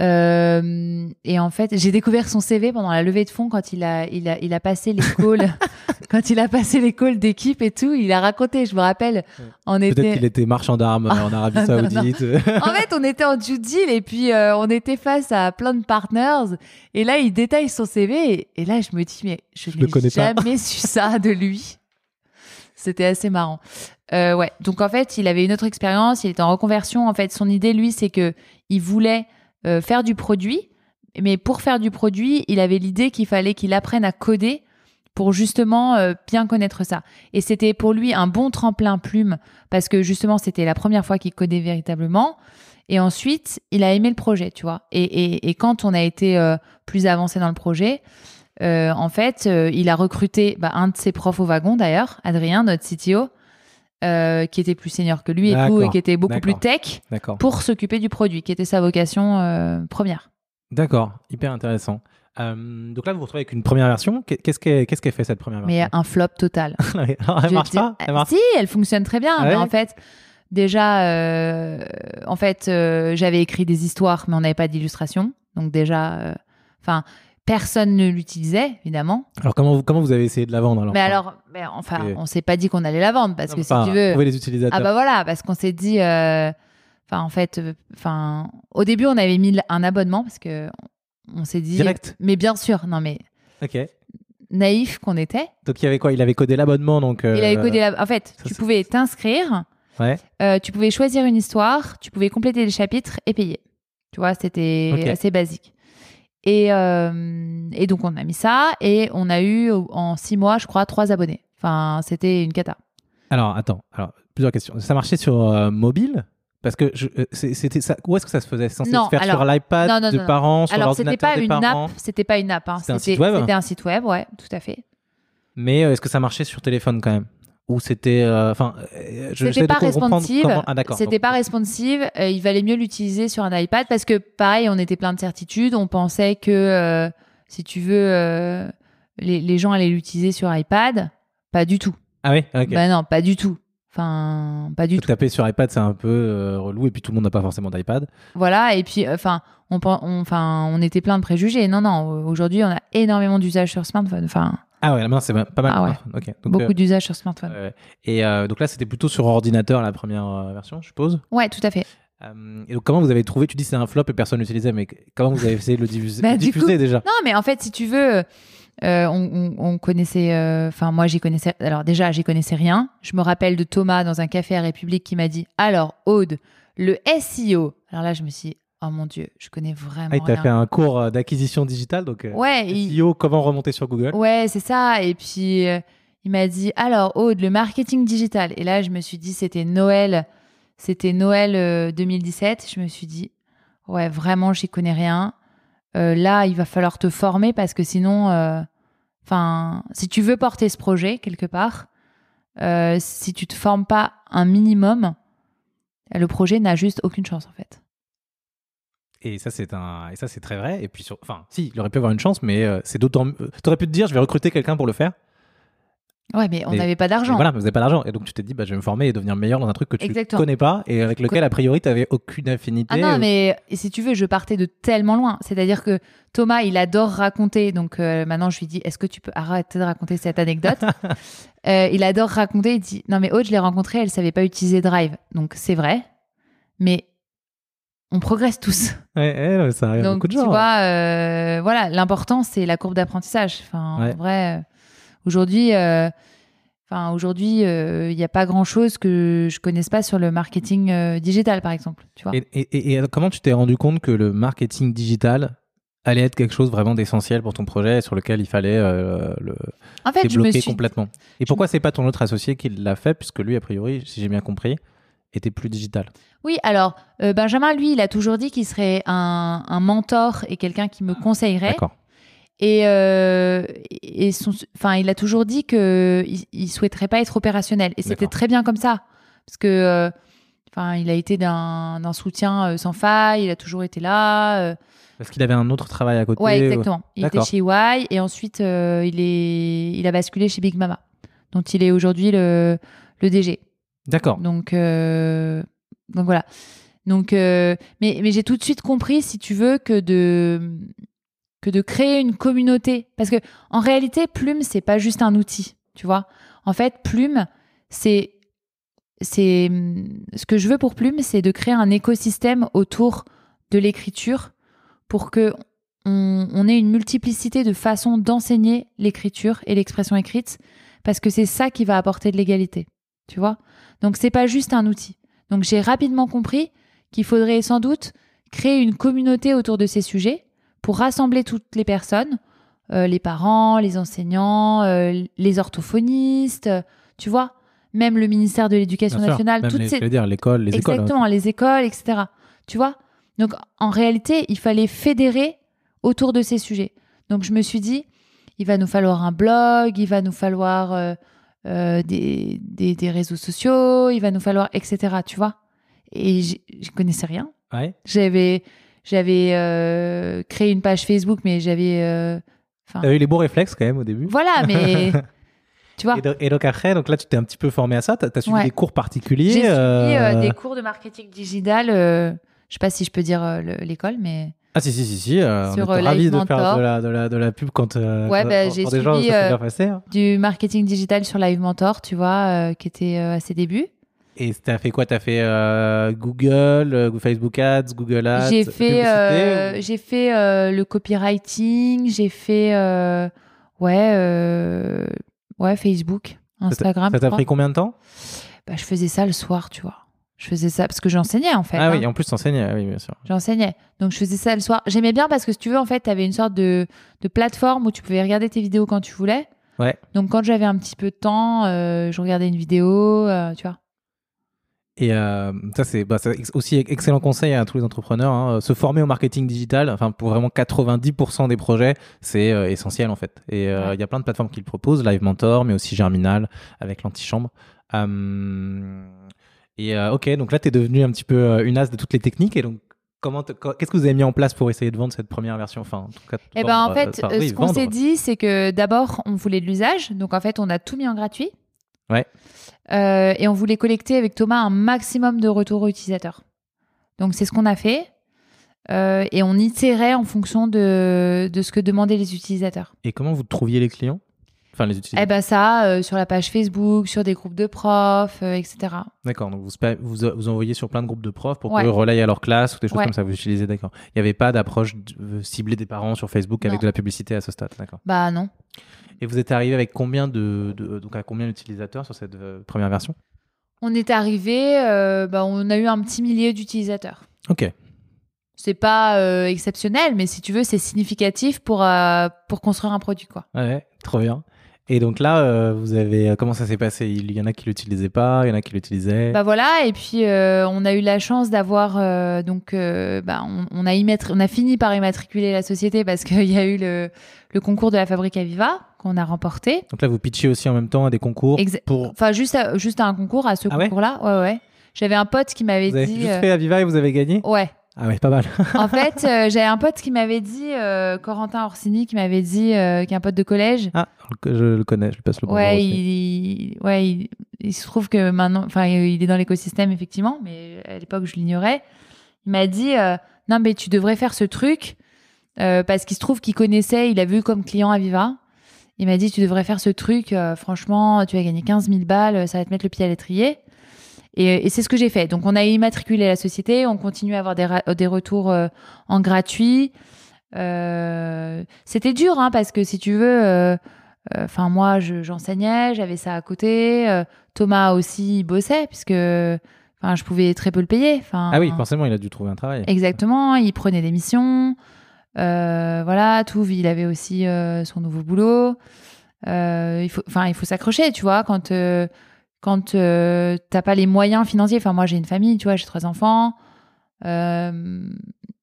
Euh, et en fait, j'ai découvert son CV pendant la levée de fonds quand il a, il a, il a passé les calls, quand il a passé les calls d'équipe et tout. Il a raconté, je me rappelle, on peut-être était. qu'il était marchand d'armes en Arabie Non, non. Saoudite En fait, on était en due deal et puis euh, on était face à plein de partners. Et là, il détaille son CV. Et, et là, je me dis, mais je, le connais n'ai jamais su ça de lui. C'était assez marrant. Euh, ouais. Donc en fait, il avait une autre expérience. Il était en reconversion. En fait, son idée, lui, c'est que il voulait euh, faire du produit. Mais pour faire du produit, il avait l'idée qu'il fallait qu'il apprenne à coder pour justement euh, bien connaître ça. Et c'était pour lui un bon tremplin plume parce que justement, c'était la première fois qu'il codait véritablement. Et ensuite, il a aimé le projet, tu vois. Et, et, et quand on a été euh, plus avancé dans le projet, en fait, il a recruté bah, un de ses profs au wagon, d'ailleurs, Adrien, notre CTO, euh, qui était plus senior que lui et tout, D'accord, et qui était beaucoup plus tech, pour s'occuper du produit, qui était sa vocation euh, première. d'accord hyper intéressant Euh, donc là vous vous retrouvez avec une première version Qu'est- qu'est-ce qu'elle qu'est-ce qu'elle fait cette première Mais version? un flop total. Alors, elle marche dis- pas? Elle marche Si, elle fonctionne très bien. Ah mais ouais? en fait, déjà, en fait, j'avais écrit des histoires, mais on n'avait pas d'illustration. Donc déjà, enfin, personne ne l'utilisait, évidemment. alors comment vous, comment vous avez essayé de la vendre alors mais alors, mais enfin, Et- on s'est pas dit qu'on allait la vendre parce Non, que si tu veux, les utilisateurs ah bah voilà, parce qu'on s'est dit, euh, enfin, en fait, euh, enfin, au début, on avait mis un abonnement parce que on s'est dit, Direct. mais bien sûr, non mais ok naïf qu'on était. donc il y avait quoi? Il avait codé l'abonnement donc euh, Il avait codé la... En fait, ça, tu pouvais t'inscrire. ouais Euh, tu pouvais choisir une histoire, tu pouvais compléter les chapitres et payer. Tu vois, c'était assez basique. Et, euh, et donc, on a mis ça et on a eu en six mois, je crois, trois abonnés. Enfin, c'était une cata. Alors, attends. Alors, plusieurs questions. Ça marchait sur euh, mobile? Parce que euh, c'était ça. Où est-ce que ça se faisait? C'est censé Non, se faire alors- sur l'iPad non, non, de parents, sur Alors, c'était l'ordinateur pas des une parents? app, c'était pas une app. hein. C'était un site web? C'était un site web, ouais, tout à fait. Mais euh, est-ce que ça marchait sur téléphone quand même? Ou c'était. euh, Enfin, euh, C'était pas responsive. comment- Ah, d'accord. C'était Donc, pas responsive. euh, il valait mieux l'utiliser sur un iPad parce que, pareil, on était plein de certitudes. On pensait que, euh, si tu veux, euh, les, les gens allaient l'utiliser sur iPad. Pas du tout. Ah oui Ok. Bah non, pas du tout. Enfin, pas du tout. taper sur iPad, c'est un peu relou. Et puis, tout le monde n'a pas forcément d'iPad. Voilà. Et puis, enfin, on, enfin, on était plein de préjugés. Non, non. Aujourd'hui, on a énormément d'usages sur smartphone. Enfin, Ah ouais, maintenant, c'est pas mal. Ah ouais. Ok. Donc, beaucoup euh, d'usages sur smartphone. ouais. Et euh, donc là, c'était plutôt sur ordinateur la première euh, version, je suppose. Ouais, tout à fait. Euh, et donc, comment vous avez trouvé Tu dis c'est un flop et personne l'utilisait, mais comment vous avez essayé de le diffuser, Bah, diffuser coup- déjà? Non, mais en fait, si tu veux, euh, on, on- on connaissait. euh, Enfin, moi, j'y connaissais. Alors, déjà, j'y connaissais rien. Je me rappelle de Thomas dans un café à République qui m'a dit Alors, Aude, le SEO. Alors là, je me suis dit Oh mon Dieu, je connais vraiment Ah, t'a rien. fait un cours euh, d'acquisition digitale, donc euh, Ouais, il- SEO, comment remonter sur Google? Ouais, c'est ça. Et puis, euh, il m'a dit Alors, Aude, le marketing digital. Et là, je me suis dit C'était Noël. C'était Noël euh, 2017. Je me suis dit Ouais, vraiment, j'y connais rien. Euh, là, il va falloir te former parce que sinon, enfin, si tu veux porter ce projet quelque part, si tu te formes pas un minimum, le projet n'a juste aucune chance en fait. Et ça, c'est un, et ça, c'est très vrai. Et puis, sur... enfin, si, il aurait pu avoir une chance, mais euh, c'est d'autant. euh, T'aurais pu te dire, je vais recruter quelqu'un pour le faire. Ouais, mais on n'avait pas d'argent. voilà, mais vous n'avez pas d'argent. Et donc, tu t'es dit, bah, je vais me former et devenir meilleur dans un truc que tu Exactement. connais pas et avec lequel, a priori, tu n'avais aucune affinité. Ah non, mais si tu veux, je partais de tellement loin. C'est-à-dire que Thomas, il adore raconter. Donc euh, maintenant, je lui dis, est-ce que tu peux arrêter de raconter cette anecdote? Euh, Il adore raconter. Il dit, non mais Aude, je l'ai rencontrée, elle savait pas utiliser Drive. Donc c'est vrai, mais on progresse tous. Ouais, ouais, ouais, ça arrive Donc beaucoup de tu gens. vois, euh, voilà, l'important c'est la courbe d'apprentissage. Enfin, Ouais. en vrai, euh, aujourd'hui. euh, Enfin, aujourd'hui, euh, il n'y a pas grand-chose que je connaisse pas sur le marketing digital, par exemple. Tu vois Et, et- et- et comment tu t'es rendu compte que le marketing digital allait être quelque chose vraiment d'essentiel pour ton projet et sur lequel il fallait le En fait, je me débloquer suis complètement? Et pourquoi c'est pas ton autre associé qui l'a fait, puisque lui, a priori, si j'ai bien compris, était plus digital Oui, alors euh, Benjamin, lui, il a toujours dit qu'il serait un, un mentor et quelqu'un qui me conseillerait. D'accord. Et, euh, et son, enfin, il a toujours dit que il, il souhaiterait pas être opérationnel. Et c'était très bien comme ça, parce que, euh, il a été d'un soutien sans faille. Il a toujours été là. Parce qu'il avait un autre travail à côté. ouais, ou- exactement. Il était chez Y et ensuite il est, il a basculé chez Big Mama, dont il est aujourd'hui le, le DG. D'accord. Donc, euh, donc voilà. Donc, euh, mais, j'ai tout de suite compris, si tu veux, que de, que de créer une communauté. Parce que en réalité, Plume, c'est pas juste un outil, tu vois. En fait, Plume, c'est. c'est Ce que je veux pour Plume, c'est de créer un écosystème autour de l'écriture pour que on, on ait une multiplicité de façons d'enseigner l'écriture et l'expression écrite, parce que c'est ça qui va apporter de l'égalité, tu vois. Donc c'est pas juste un outil. Donc j'ai rapidement compris qu'il faudrait sans doute créer une communauté autour de ces sujets pour rassembler toutes les personnes, euh, les parents, les enseignants, euh, les orthophonistes, euh, tu vois, même le ministère de l'Éducation nationale, toutes les, ces je veux dire, l'école, les écoles. hein. Exactement, les écoles, etc. Tu vois Donc, en réalité, il fallait fédérer autour de ces sujets. Donc, je me suis dit, il va nous falloir un blog, il va nous falloir euh, des, des, des réseaux sociaux, il va nous falloir, etc. Tu vois Et je connaissais rien. Ouais. J'avais, j'avais euh, créé une page Facebook, mais j'avais. euh, T'as eu les bons réflexes quand même au début. voilà, mais. tu vois Et, do- et donc après, donc là, tu t'es un petit peu formé à ça. T'as as suivi Ouais. des cours particuliers. J'ai suivi euh, des cours de marketing digital. je sais pas si je peux dire le- l'école, mais. Ah si si si si. euh, Sur, on était euh, ravis de faire de la, de la, de la pub quand. euh, Ouais, quand- bah, quand des gens, ça bien passé. hein. du marketing digital sur Live Mentor, tu vois, euh, qui était à ses débuts. Et t'as fait quoi? T'as fait euh, Google, Facebook Ads, Google Ads J'ai fait, euh, ou- j'ai fait euh, le copywriting, j'ai fait ouais, ouais, Facebook, Instagram. Ça t'a pris combien de temps? Bah, je faisais ça le soir, tu vois. Je faisais ça parce que j'enseignais en fait. Ah hein. oui, en plus t'enseignais, ah oui, bien sûr. J'enseignais. Donc je faisais ça le soir. J'aimais bien parce que si tu veux, en fait, tu avais une sorte de, de plateforme où tu pouvais regarder tes vidéos quand tu voulais. Ouais. Donc quand j'avais un petit peu de temps, euh, je regardais une vidéo, euh, tu vois. Et euh, ça, c'est bah, aussi excellent conseil à tous les entrepreneurs. hein. Se former au marketing digital, enfin pour vraiment 90% des projets, c'est euh, essentiel en fait. Et euh, il Ouais. y a plein de plateformes qui le proposent, Live Mentor, mais aussi Germinal avec l'antichambre. Et euh, ok, donc là, tu es devenu un petit peu euh, une as de toutes les techniques. Et donc, comment qu'est-ce que vous avez mis en place pour essayer de vendre cette première version? Enfin, en tout cas, Eh ben en fait, euh, oui, ce qu'on s'est dit, c'est que d'abord, on voulait de l'usage. Donc en fait, on a tout mis en gratuit. Ouais. Euh, et on voulait collecter avec Thomas un maximum de retours utilisateurs. Donc c'est ce qu'on a fait. Euh, et on itérait en fonction de, de ce que demandaient les utilisateurs. Et comment vous trouviez les clients? Enfin, les utilisateurs. Eh ben ça, euh, sur la page Facebook, sur des groupes de profs, euh, etc. D'accord, donc vous, vous, vous envoyez sur plein de groupes de profs pour Ouais. qu'ils relayent à leur classe ou des choses Ouais. comme ça, vous utilisez, d'accord. Il n'y avait pas d'approche de- ciblée des parents sur Facebook avec de la publicité à ce stade, d'accord. Bah non. Et vous êtes arrivé avec combien de, de- donc à combien d'utilisateurs sur cette euh, première version? On est arrivé, euh, bah, on a eu un petit millier d'utilisateurs. Ok, C'est pas euh, exceptionnel, mais si tu veux, c'est significatif pour, euh, pour construire un produit, quoi. ouais, trop bien. Et donc là, euh, vous avez comment ça s'est passé? Il y en a qui l'utilisaient pas, il y en a qui l'utilisaient. Bah voilà, et puis euh, on a eu la chance d'avoir euh, donc euh, bah, on, on a immatri- on a fini par immatriculer la société parce qu'il y a eu le, le concours de la Fabrique à Viva qu'on a remporté. donc là, vous pitchez aussi en même temps à des concours Exa- pour. Enfin juste à, juste à un concours à ce Ah concours-là, ouais ouais. J'avais un pote qui m'avait Vous avez dit juste euh, fait Aviva et vous avez gagné? Ouais. Ah ouais, pas mal. En fait, euh, j'avais un pote qui m'avait dit euh, Corentin Orsini qui m'avait dit euh, qui est un pote de collège. Ah, je le connais, je lui passe le bonjour Ouais, il, ouais, il, il se trouve que maintenant, enfin, il est dans l'écosystème effectivement, mais à l'époque je l'ignorais. Il m'a dit euh, non mais tu devrais faire ce truc euh, parce qu'il se trouve qu'il connaissait, il a vu comme client Aviva. Il m'a dit tu devrais faire ce truc, franchement, tu vas gagner 15 000 balles, ça va te mettre le pied à l'étrier. Et, et c'est ce que j'ai fait. Donc on a immatriculé la société, on continue à avoir des, des retours euh, en gratuit. Euh, C'était dur hein, parce que si tu veux. euh, Enfin, moi, je- j'enseignais, j'avais ça à côté. Euh, Thomas aussi il bossait, puisque enfin, je pouvais très peu le payer. Enfin, Ah oui, forcément, il a dû trouver un travail. Exactement, il prenait des missions. Euh, voilà, tout. Il avait aussi euh, son nouveau boulot. Euh, il faut, enfin, il faut s'accrocher, tu vois, quand euh, quand euh, t'as pas les moyens financiers. Enfin, moi, j'ai une famille, tu vois, j'ai trois enfants. Euh,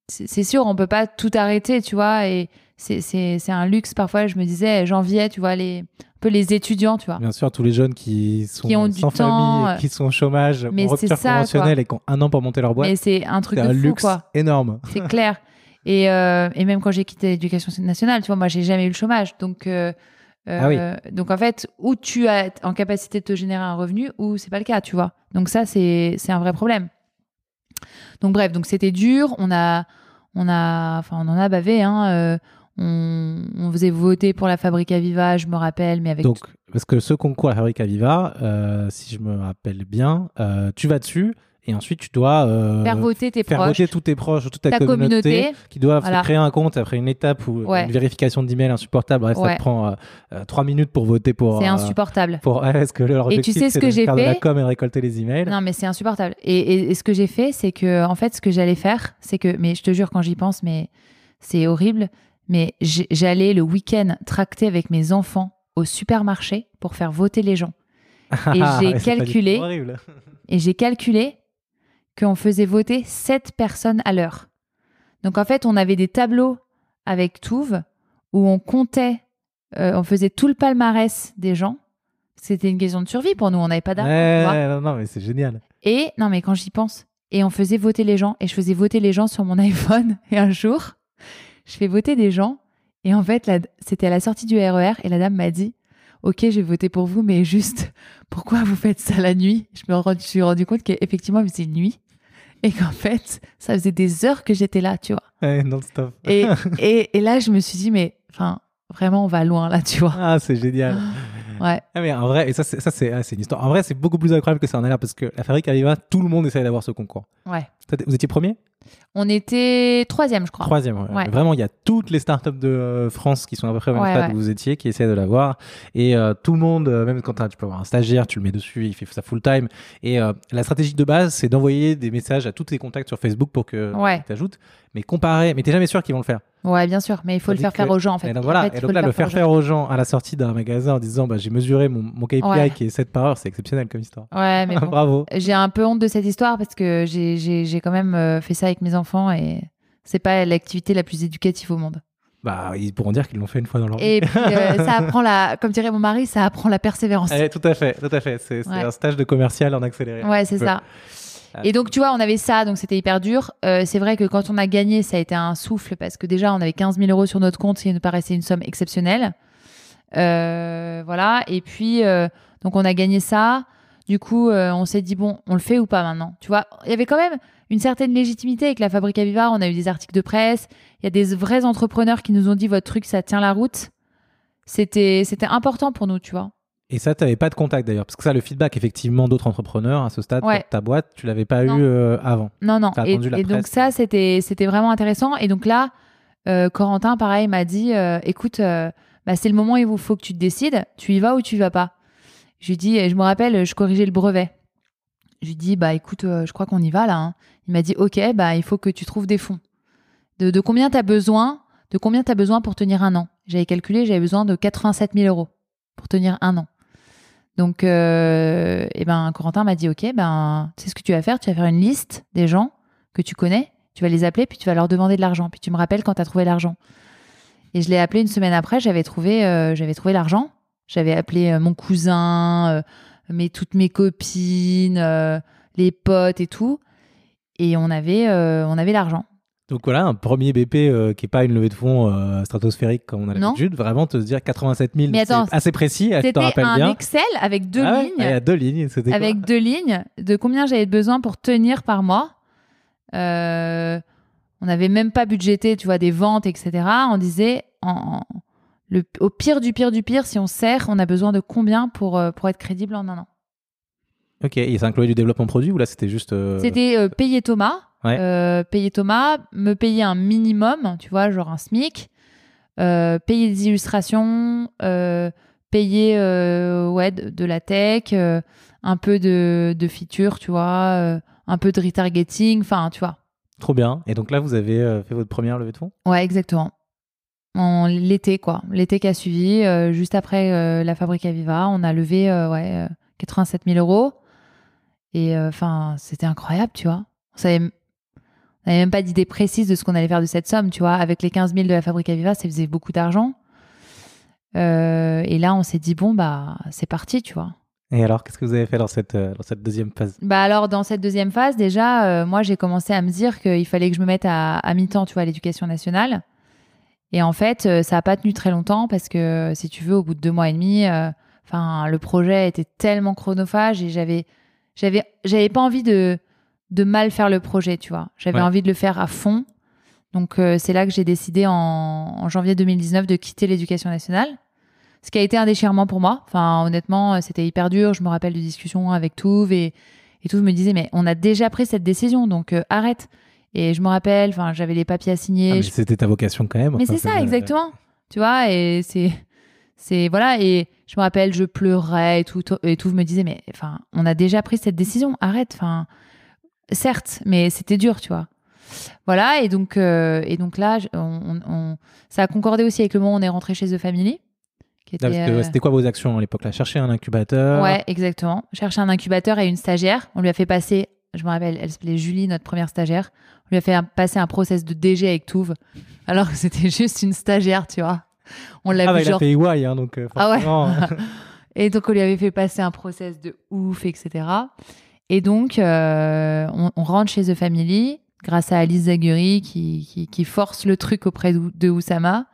c'est sûr, on peut pas tout arrêter, tu vois, et c'est- un luxe. Parfois, je me disais, j'enviais, tu vois, les un peu les étudiants, tu vois. Bien sûr, tous les jeunes qui sont Qui ont sans famille, euh, qui sont au chômage, mais c'est ça, conventionnelle et qui ont un an pour monter leur boîte, Mais c'est un truc de un fou, luxe quoi. énorme. C'est clair. Et, euh, et même quand j'ai quitté l'éducation nationale, tu vois, moi, j'ai jamais eu le chômage. Donc, euh, euh, Ah oui. donc en fait, ou tu as en capacité de te générer un revenu, ou c'est pas le cas, tu vois. Donc ça, c'est un vrai problème. Donc bref, donc c'était dur. On a, on a, enfin, on en a bavé. Hein, euh, on, on faisait voter pour la Fabrique à Viva, je me rappelle, mais avec Donc, parce que ce concours à Fabrique Aviva, euh, si je me rappelle bien, euh, tu vas dessus et ensuite tu dois euh, faire voter tes faire proches, voter tous tes proches, toute ta, ta communauté, communauté. qui doivent Voilà. créer un compte après une étape ou Ouais. une vérification d'email insupportable. Bref, ça te prend euh, trois minutes pour voter pour. C'est euh, insupportable. pour est-ce que leur Et tu sais ce que j'ai faire de la fait com et récolter les emails Non, mais c'est insupportable. Et, et- et ce que j'ai fait, c'est que, en fait, ce que j'allais faire, c'est que, mais je te jure, quand j'y pense, mais c'est horrible, mais j'ai- j'allais le week-end tracter avec mes enfants au supermarché pour faire voter les gens. Et j'ai du tout calculé. Et j'ai calculé qu'on faisait voter 7 personnes à l'heure. Donc, en fait, on avait des tableaux avec Touve où on comptait, euh, on faisait tout le palmarès des gens. C'était une question de survie pour nous, on n'avait pas d'argent. Ouais, non, non, mais c'est génial. Et non, mais quand j'y pense, et on faisait voter les gens, et je faisais voter les gens sur mon iPhone. Et un jour, je fais voter des gens, et en fait, c'était à la sortie du RER, et la dame m'a dit Ok, je vais voter pour vous, mais juste, pourquoi vous faites ça la nuit? Je me suis rendu compte qu'effectivement, il faisait nuit, et qu'en fait, ça faisait des heures que j'étais là, tu vois. Ouais, non-stop. Et, et, et là, je me suis dit Mais, enfin, vraiment, on va loin là, tu vois. Ah, c'est génial. Ouais. Ah, mais en vrai, et ça, c'est, ça, c'est, ah, c'est une histoire. En vrai, c'est beaucoup plus incroyable que ça en a l'air parce que la Fabrique Aviva, tout le monde essaye d'avoir ce concours. Ouais. Vous étiez premier? On était troisième, je crois. Troisième, ouais. Ouais. Vraiment, il y a toutes les startups de euh, France qui sont à peu près au même Ouais, stade où vous étiez, qui essaient de l'avoir. Et euh, tout le monde, euh, même quand tu peux avoir un stagiaire, tu le mets dessus, il fait ça full time. Et euh, la stratégie de base, c'est d'envoyer des messages à tous tes contacts sur Facebook pour que tu t'ajoutes. Mais comparer, mais t'es jamais sûr qu'ils vont le faire. Ouais, bien sûr, mais il faut le faire que- faire aux gens, en fait. et donc En voilà. fait, et il faut donc là, le faire faire aux gens à la sortie d'un magasin en disant, bah, j'ai mesuré mon, mon KPI Ouais. qui est 7 par heure, c'est exceptionnel comme histoire. Ouais, mais bon. Bravo. J'ai un peu honte de cette histoire parce que j'ai- quand même euh, fait ça avec mes enfants et c'est pas l'activité la plus éducative au monde. Bah, ils pourront dire qu'ils l'ont fait une fois dans leur vie. Et puis, euh, ça apprend la, comme dirait mon mari, ça apprend la persévérance. Eh, tout à fait, tout à fait. C'est Ouais. un stage de commercial en accéléré. Ouais, c'est ça. Et donc, tu vois, on avait ça, donc c'était hyper dur. Euh, c'est vrai que quand on a gagné, ça a été un souffle parce que déjà, on avait 15 000 euros sur notre compte, ce qui nous paraissait une somme exceptionnelle. Euh, voilà. Et puis, euh, donc, on a gagné ça. Du coup, euh, on s'est dit, bon, on le fait ou pas maintenant? Tu vois, il y avait quand même une certaine légitimité avec la Fabrique à. On a eu des articles de presse. Il y a des vrais entrepreneurs qui nous ont dit, votre truc, ça tient la route. c'était c'était important pour nous, tu vois. Et ça, tu n'avais pas de contact d'ailleurs, parce que ça, le feedback effectivement d'autres entrepreneurs à ce stade, Ouais. ta boîte, tu l'avais pas Non. eu euh, avant. Non, non. Et, donc ça, c'était c'était vraiment intéressant. Et donc là, euh, Corentin, pareil, m'a dit, euh, écoute, bah, c'est le moment où il faut que tu te décides. Tu y vas ou tu y vas pas? Je lui dis, je me rappelle, je corrigeais le brevet. Je lui dis, bah écoute, je crois qu'on y va là. hein. Il m'a dit, ok, bah il faut que tu trouves des fonds. De, de combien t'as besoin De combien t'as besoin pour tenir un an? J'avais calculé, j'avais besoin de 87 000 euros pour tenir un an. Donc, euh, et ben, Corentin m'a dit, ok, ben, sais ce que tu vas faire? Tu vas faire une liste des gens que tu connais, tu vas les appeler, puis tu vas leur demander de l'argent, puis tu me rappelles quand tu as trouvé l'argent. Et je l'ai appelé une semaine après, j'avais trouvé, euh, trouvé l'argent. J'avais appelé euh, mon cousin, mes, toutes mes copines, les potes et tout. Et on avait, on avait l'argent. Donc voilà, un premier BP euh, qui est pas une levée de fonds euh, stratosphérique comme on a l'habitude, vraiment te dire 87 000, Mais attends, c'est assez précis, je te C'était rappelle un bien. Excel avec deux Ah ouais, lignes. Il y a deux lignes, c'était quoi avec deux lignes de combien j'avais besoin pour tenir par mois. Euh, on n'avait même pas budgété, tu vois, des ventes, etc. On disait, en, en- le, au pire du pire du pire, si on sert, on a besoin de combien pour, pour être crédible en un an. Ok, et ça incluait du développement produit ou là c'était juste. C'était payer Thomas, Ouais. euh, payer Thomas, me payer un minimum, tu vois, genre un SMIC, euh, payer des illustrations, euh, payer ouais, de, de la tech, un peu de, de feature, tu vois, un peu de retargeting, enfin, tu vois. Trop bien. Et donc là, vous avez fait votre première levée de fonds? Ouais, exactement. En l'été, quoi. L'été qui a suivi, juste après la fabrique à Viva, on a levé ouais, euh, 87 000 euros. Et enfin, c'était incroyable, tu vois. On savait, on n'avait même pas d'idée précise de ce qu'on allait faire de cette somme, tu vois. Avec les 15 000 de la fabrique à Viva, ça faisait beaucoup d'argent. Euh, et là, on s'est dit, bon, bah, c'est parti, tu vois. Et alors, qu'est-ce que vous avez fait dans cette, euh, dans cette deuxième phase? Bah alors dans cette deuxième phase déjà, euh, moi j'ai commencé à me dire qu'il fallait que je me mette à, à mi-temps, tu vois, à l'éducation nationale. Et en fait, euh, ça a pas tenu très longtemps parce que si tu veux, au bout de deux mois et demi, enfin le projet était tellement chronophage et j'avais, j'avais, j'avais pas envie de de mal faire le projet, tu vois. J'avais Ouais. envie de le faire à fond. Donc euh, c'est là que j'ai décidé en, en janvier 2019 de quitter l'éducation nationale. Ce qui a été un déchirement pour moi. Enfin, honnêtement, euh, c'était hyper dur. Je me rappelle de discussions avec Touve et, et Touve me disait, mais on a déjà pris cette décision, donc euh, arrête. Et je me rappelle, enfin, j'avais les papiers à signer. Ah, mais Je- C'était ta vocation quand même. mais c'est ça, exactement. Tu vois, et c'est, c'est, voilà, et je me rappelle, je pleurais et tout, et tout me disait, mais, enfin, on a déjà pris cette décision, arrête, enfin, certes, mais c'était dur, tu vois. Voilà, et donc, euh, et donc là, on, on- ça a concordé aussi avec le moment où on est rentré chez The Family. Euh, C'était quoi vos actions à l'époque là? Chercher un incubateur? Ouais, exactement. Chercher un incubateur et une stagiaire. On lui a fait passer, je me rappelle, elle s'appelait Julie, notre première stagiaire. On lui a fait un- passer un process de DG avec Touve, alors que c'était juste une stagiaire, tu vois. On l'a Ah, bah, il a fait EY, hein, donc euh, Ah ouais. Et donc, on lui avait fait passer un process de ouf, etc. Et donc, euh, on, on rentre chez The Family grâce à Alice Zaguri qui, qui, qui force le truc auprès de, de Oussama.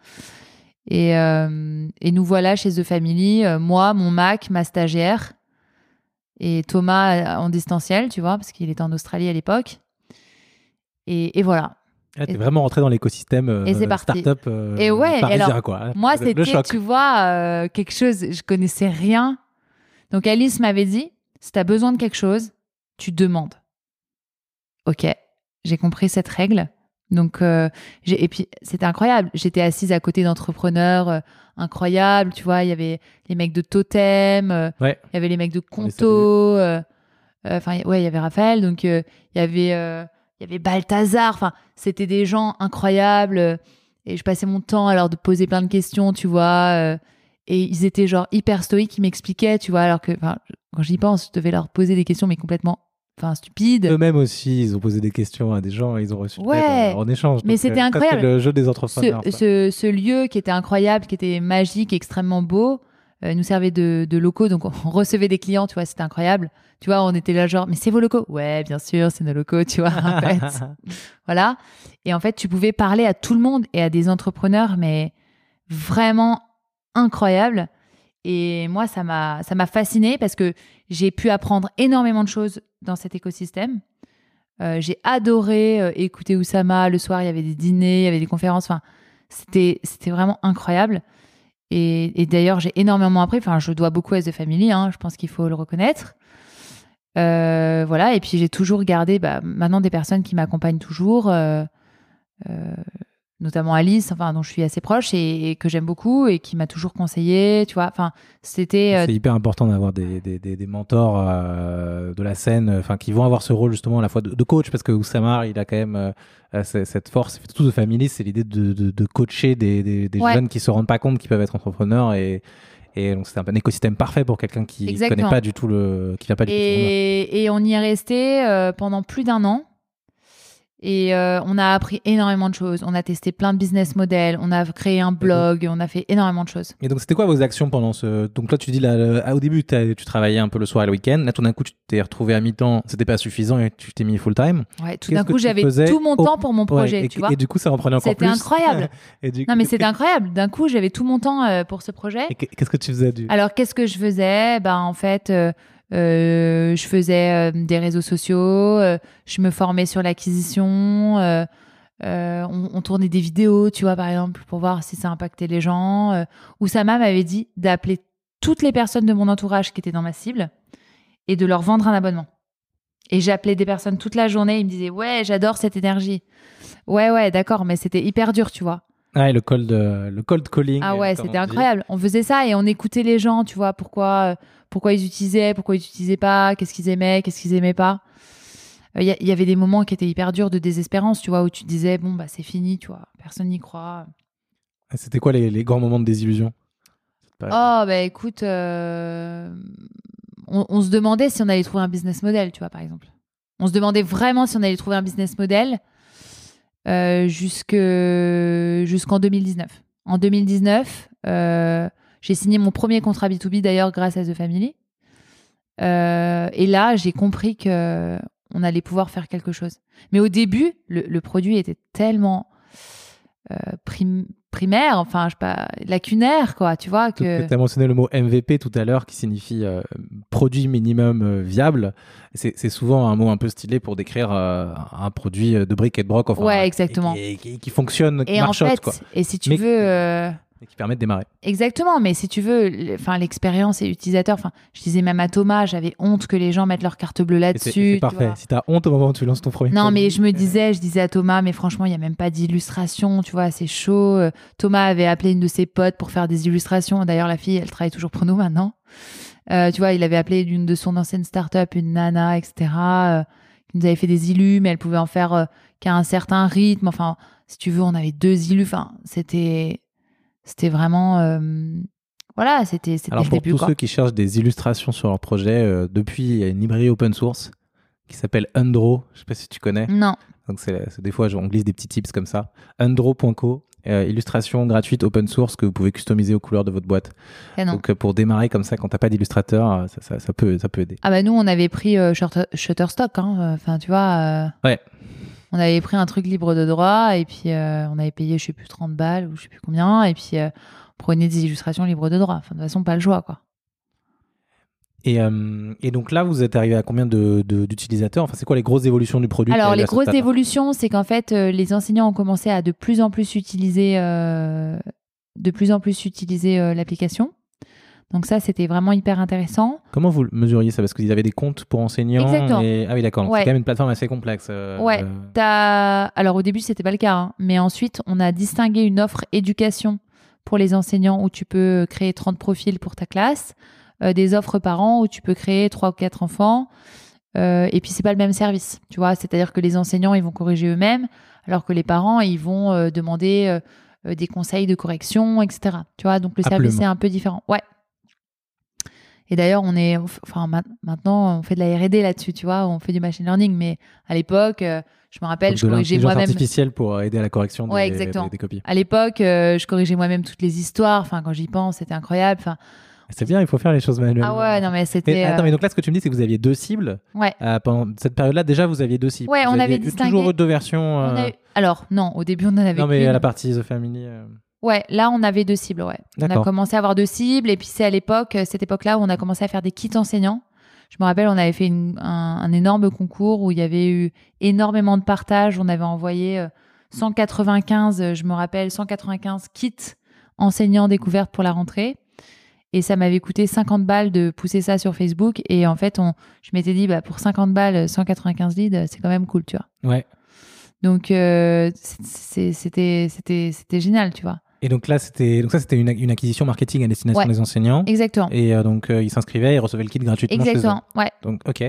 Et, euh, et nous voilà chez The Family, euh, moi, mon Mac, ma stagiaire et Thomas en distanciel, tu vois, parce qu'il était en Australie à l'époque. Et, et voilà. Là, t'es vraiment rentré dans l'écosystème euh, Et startup euh, Et ouais, parisien, alors, quoi. Moi, Le- le c'était, tu vois, euh, quelque chose, je connaissais rien. Donc Alice m'avait dit, si tu as besoin de quelque chose, tu demandes. Ok, j'ai compris cette règle. Donc, euh, et puis c'était incroyable. J'étais assise à côté d'entrepreneurs euh, incroyables, tu vois. Il y avait les mecs de Totem, euh, Ouais. il y avait les mecs de Conto. euh, Enfin, ouais, il y avait Raphaël. Donc, il y avait, il y avait Balthazar. Enfin, c'était des gens incroyables. Et je passais mon temps à leur de poser plein de questions, tu vois. et ils étaient genre hyper stoïques, ils m'expliquaient, tu vois. Alors que, quand j'y pense, je devais leur poser des questions, mais complètement, enfin, stupides. Eux-mêmes aussi, ils ont posé des questions à des gens, ils ont reçu de Ouais. l'aide, euh, en échange. Mais c'était euh, ça, incroyable. C'est le jeu des entrepreneurs. ce, ça. ce, ce lieu qui était incroyable, qui était magique, extrêmement beau, euh, nous servait de, de locaux, donc on recevait des clients, tu vois, c'était incroyable. Tu vois, on était là genre, mais c'est vos locaux Ouais, bien sûr, c'est nos locaux, tu vois, en fait. voilà. Et en fait, tu pouvais parler à tout le monde et à des entrepreneurs, mais vraiment incroyables. Et moi, ça m'a, ça fasciné parce que j'ai pu apprendre énormément de choses dans cet écosystème. Euh, j'ai adoré euh, écouter Oussama. Le soir, il y avait des dîners, il y avait des conférences. Enfin, c'était, vraiment incroyable. et, d'ailleurs, j'ai énormément appris. Enfin, je dois beaucoup à The Family, hein, je pense qu'il faut le reconnaître. Euh, voilà, et puis j'ai toujours gardé bah, maintenant des personnes qui m'accompagnent toujours, notamment Alice, enfin, dont je suis assez proche et, et que j'aime beaucoup et qui m'a toujours conseillé, tu vois. Enfin, c'était. euh, C'est hyper important d'avoir des, des, des, des mentors euh, de la scène, enfin qui vont avoir ce rôle justement à la fois de, de coach, parce que Ousamar, il a quand même euh, euh, cette force, tout de family, c'est l'idée de, de, de coacher des, Ouais. jeunes qui se rendent pas compte qu'ils peuvent être entrepreneurs et et donc c'est un, écosystème parfait pour quelqu'un qui Exactement. connaît pas du tout le, qui vient pas du tout. Et, on y est resté euh, pendant plus d'un an. Et euh, on a appris énormément de choses. On a testé plein de business models. On a créé un blog. On a fait énormément de choses. Et donc, c'était quoi vos actions pendant ce. Donc, là, tu dis, là, ah, au début, tu travaillais un peu le soir et le week-end. Là, tout d'un coup, tu t'es retrouvé à mi-temps. C'était pas suffisant et tu t'es mis full-time. Ouais, tout d'un coup, j'avais tout mon au- temps pour mon projet. Ouais, et, tu vois et du coup, ça en prenait encore plus. C'était incroyable. et du Non, mais c'était incroyable. D'un coup, j'avais tout mon temps euh, pour ce projet. et Qu'est-ce que tu faisais du. Alors, qu'est-ce que je faisais? Ben, en fait, euh, je faisais euh, des réseaux sociaux, euh, je me formais sur l'acquisition, euh, euh, on, on tournait des vidéos, tu vois, par exemple, pour voir si ça impactait les gens. Euh, Oussama m'avait dit d'appeler toutes les personnes de mon entourage qui étaient dans ma cible et de leur vendre un abonnement. Et j'appelais des personnes toute la journée, ils me disaient Ouais, j'adore cette énergie. Ouais, ouais, d'accord, mais c'était hyper dur, tu vois. Ah, et le cold, euh, le cold calling. Ah euh, ouais, c'était incroyable. On faisait ça et on écoutait les gens, tu vois, pourquoi, euh, pourquoi ils utilisaient, pourquoi ils utilisaient pas, qu'est-ce qu'ils aimaient, qu'est-ce qu'ils aimaient pas. Euh, Il y, avait des moments qui étaient hyper durs de désespérance, tu vois, où tu disais, bon, bah c'est fini, tu vois, personne n'y croit. C'était quoi les, les grands moments de désillusion? Oh, bah écoute, euh, on, on se demandait si on allait trouver un business model, tu vois, par exemple. On se demandait vraiment si on allait trouver un business model euh, jusque- jusqu'en 2019. En 2019, euh, j'ai signé mon premier contrat B2B d'ailleurs grâce à The Family. Euh, et là, j'ai compris que on allait pouvoir faire quelque chose. Mais au début, le, le produit était tellement euh, prim- primaire, enfin, je sais pas, lacunaire, quoi, tu vois, que... Tu as mentionné le mot MVP tout à l'heure qui signifie euh, produit minimum euh, viable. C'est souvent un mot un peu stylé pour décrire euh, un produit de briques et de broc. Enfin, Ouais, et exactement. qui- Et qui, qui fonctionne, qui Et en fait, quoi. et si tu Mais- veux, Et qui permet de démarrer. exactement, mais si tu veux, enfin l'expérience et utilisateur, enfin, je disais même à Thomas, j'avais honte que les gens mettent leur carte bleue là-dessus. C'est tu parfait. vois. Si tu as honte au moment où tu lances ton premier Non, produit, mais je me disais, je disais à Thomas, mais franchement, il y a même pas d'illustration, tu vois, c'est chaud. Euh, Thomas avait appelé une de ses potes pour faire des illustrations. D'ailleurs, la fille, elle travaille toujours pour nous maintenant. Euh, tu vois, il avait appelé d'une de son ancienne start-up, une nana, etc., euh, qui nous avait fait des illus, mais elle pouvait en faire euh, qu'à un certain rythme. Enfin, si tu veux, on avait deux illus. Enfin, c'était, c'était vraiment, euh, voilà, c'était, Alors le pour début, tous quoi. ceux qui cherchent des illustrations sur leur projet, euh, depuis il y a une librairie open source qui s'appelle Undro. Je sais pas si tu connais. Non, Donc c'est des fois on glisse des petits tips comme ça. Undro.co, euh, illustration gratuite open source que vous pouvez customiser aux couleurs de votre boîte. canon. Donc euh, pour démarrer comme ça, quand t'as pas d'illustrateur, ça, ça- ça peut ça peut aider. Ah bah nous on avait pris euh, Shutter- Shutterstock, hein. enfin tu vois. Ouais. On avait pris un truc libre de droit et puis euh, on avait payé je sais plus 30 balles ou je sais plus combien et puis euh, on prenait des illustrations libres de droit. Enfin de toute façon pas le choix quoi. Et, euh, et donc là, vous êtes arrivé à combien de- de- d'utilisateurs? Enfin, c'est quoi les grosses évolutions du produit Alors les grosses évolutions c'est qu'en fait euh, les enseignants ont commencé à de plus en plus utiliser euh, de plus en plus utiliser l'application. Donc ça c'était vraiment hyper intéressant. Comment vous mesuriez ça? Parce que vous avez des comptes pour enseignants. Exactement. et- Ah oui, d'accord. Ouais. C'est quand même une plateforme assez complexe. euh, Ouais. euh, T'as- Alors au début, c'était pas le cas, hein. mais ensuite, on a distingué une offre éducation pour les enseignants où tu peux créer 30 profils pour ta classe, euh, des offres parents où tu peux créer 3 ou 4 enfants. euh, et puis, c'est pas le même service, tu vois. C'est-à-dire que les enseignants, ils vont corriger eux-mêmes, alors que les parents, ils vont demander des conseils de correction, etc. Tu vois, donc le service est un peu différent. Ouais. Et d'ailleurs, on est, enfin, ma- maintenant, on fait de la R&D là-dessus, tu vois, on fait du machine learning, mais à l'époque, euh, je me rappelle, donc je corrigeais moi-même. artificielle pour aider à la correction des, Ouais, exactement. des- des copies. À l'époque, euh, je corrigeais moi-même toutes les histoires. Enfin, quand j'y pense, c'était incroyable. Enfin, C'est bien, il faut faire les choses manuellement. ah ouais, non mais c'était. Attends, euh, mais donc là, ce que tu me dis, c'est que vous aviez deux cibles. Ouais. Euh, pendant cette période-là, déjà, vous aviez deux cibles. Ouais, Vous on aviez avait distingué- toujours eu deux versions. euh, eu- Alors non, au début on en avait Non, mais à la partie The Family. euh, Ouais, là on avait deux cibles. Ouais. On a commencé à avoir deux cibles et puis c'est à l'époque, euh, cette époque-là où on a commencé à faire des kits enseignants. Je me rappelle, on avait fait une- un, un énorme concours où il y avait eu énormément de partages. On avait envoyé euh, 195, euh, je me rappelle, 195 kits enseignant découverte pour la rentrée. Et ça m'avait coûté 50 balles de pousser ça sur Facebook. Et en fait, on, je m'étais dit, bah, pour 50 balles, 195 leads, c'est quand même cool, tu vois. Ouais. Donc, euh, c'était génial, tu vois. Et donc là, c'était donc ça, c'était une, une acquisition marketing à destination Ouais. des enseignants. Exactement. Et euh, donc, euh, ils s'inscrivaient et recevaient le kit gratuitement. Exactement, ouais. Donc, ok.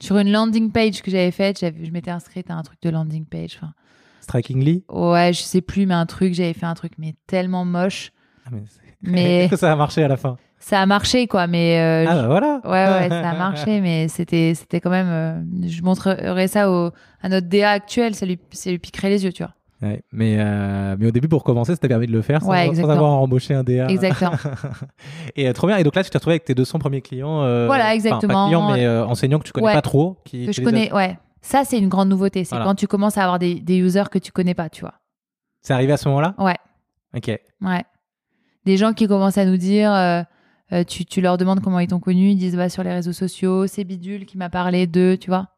Sur une landing page que j'avais faite, j'avais- je m'étais inscrite à un truc de landing page. Enfin, Strikingly? ouais, je sais plus, mais un truc, j'avais fait un truc, mais tellement moche. Ah, mais Mais ça a marché à la fin ça a marché, quoi. Mais euh, Ah, bah voilà. Ouais, ouais, ça a marché, mais c'était, c'était quand même. euh, je montrerai ça au, à notre DA actuel, ça lui, ça lui piquerait les yeux, tu vois. Ouais, mais, euh, mais au début, pour commencer, ça t'a permis de le faire sans, Ouais, sans avoir à embaucher un DA. Exactement. et euh, trop bien. Et donc là, tu t'es retrouvé avec tes 200 premiers clients. euh, Voilà, exactement. pas clients, mais enseignants que tu connais Ouais. pas trop. Qui, Que je connais, ouais. Ça, c'est une grande nouveauté. C'est Voilà. quand tu commences à avoir des, des users que tu connais pas, tu vois. C'est arrivé à ce moment-là? Ouais, Ok. ouais. Des gens qui commencent à nous dire, tu, tu leur demandes comment ils t'ont connu, ils disent bah, sur les réseaux sociaux, c'est Bidule qui m'a parlé d'eux, tu vois.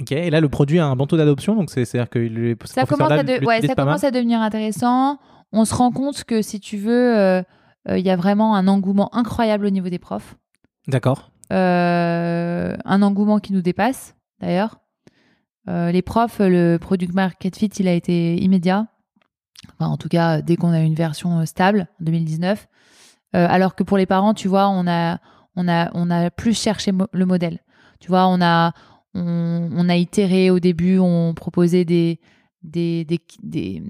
Ok. Et là, le produit a un taux d'adoption. Donc, c'est- c'est-à-dire que les Ça commence, à, de- l'utilisent ouais, ça commence à devenir intéressant. On se rend compte que si tu veux, euh, euh, il y a vraiment un engouement incroyable au niveau des profs. D'accord. Euh, un engouement qui nous dépasse d'ailleurs. Euh, les profs, le product market fit, il a été immédiat. Enfin, en tout cas, dès qu'on a une version stable en 2019. Euh, alors que pour les parents, tu vois, on a, on a, on a plus cherché mo- le modèle. Tu vois, on a, on, on a itéré au début, on proposait des, des, des, des,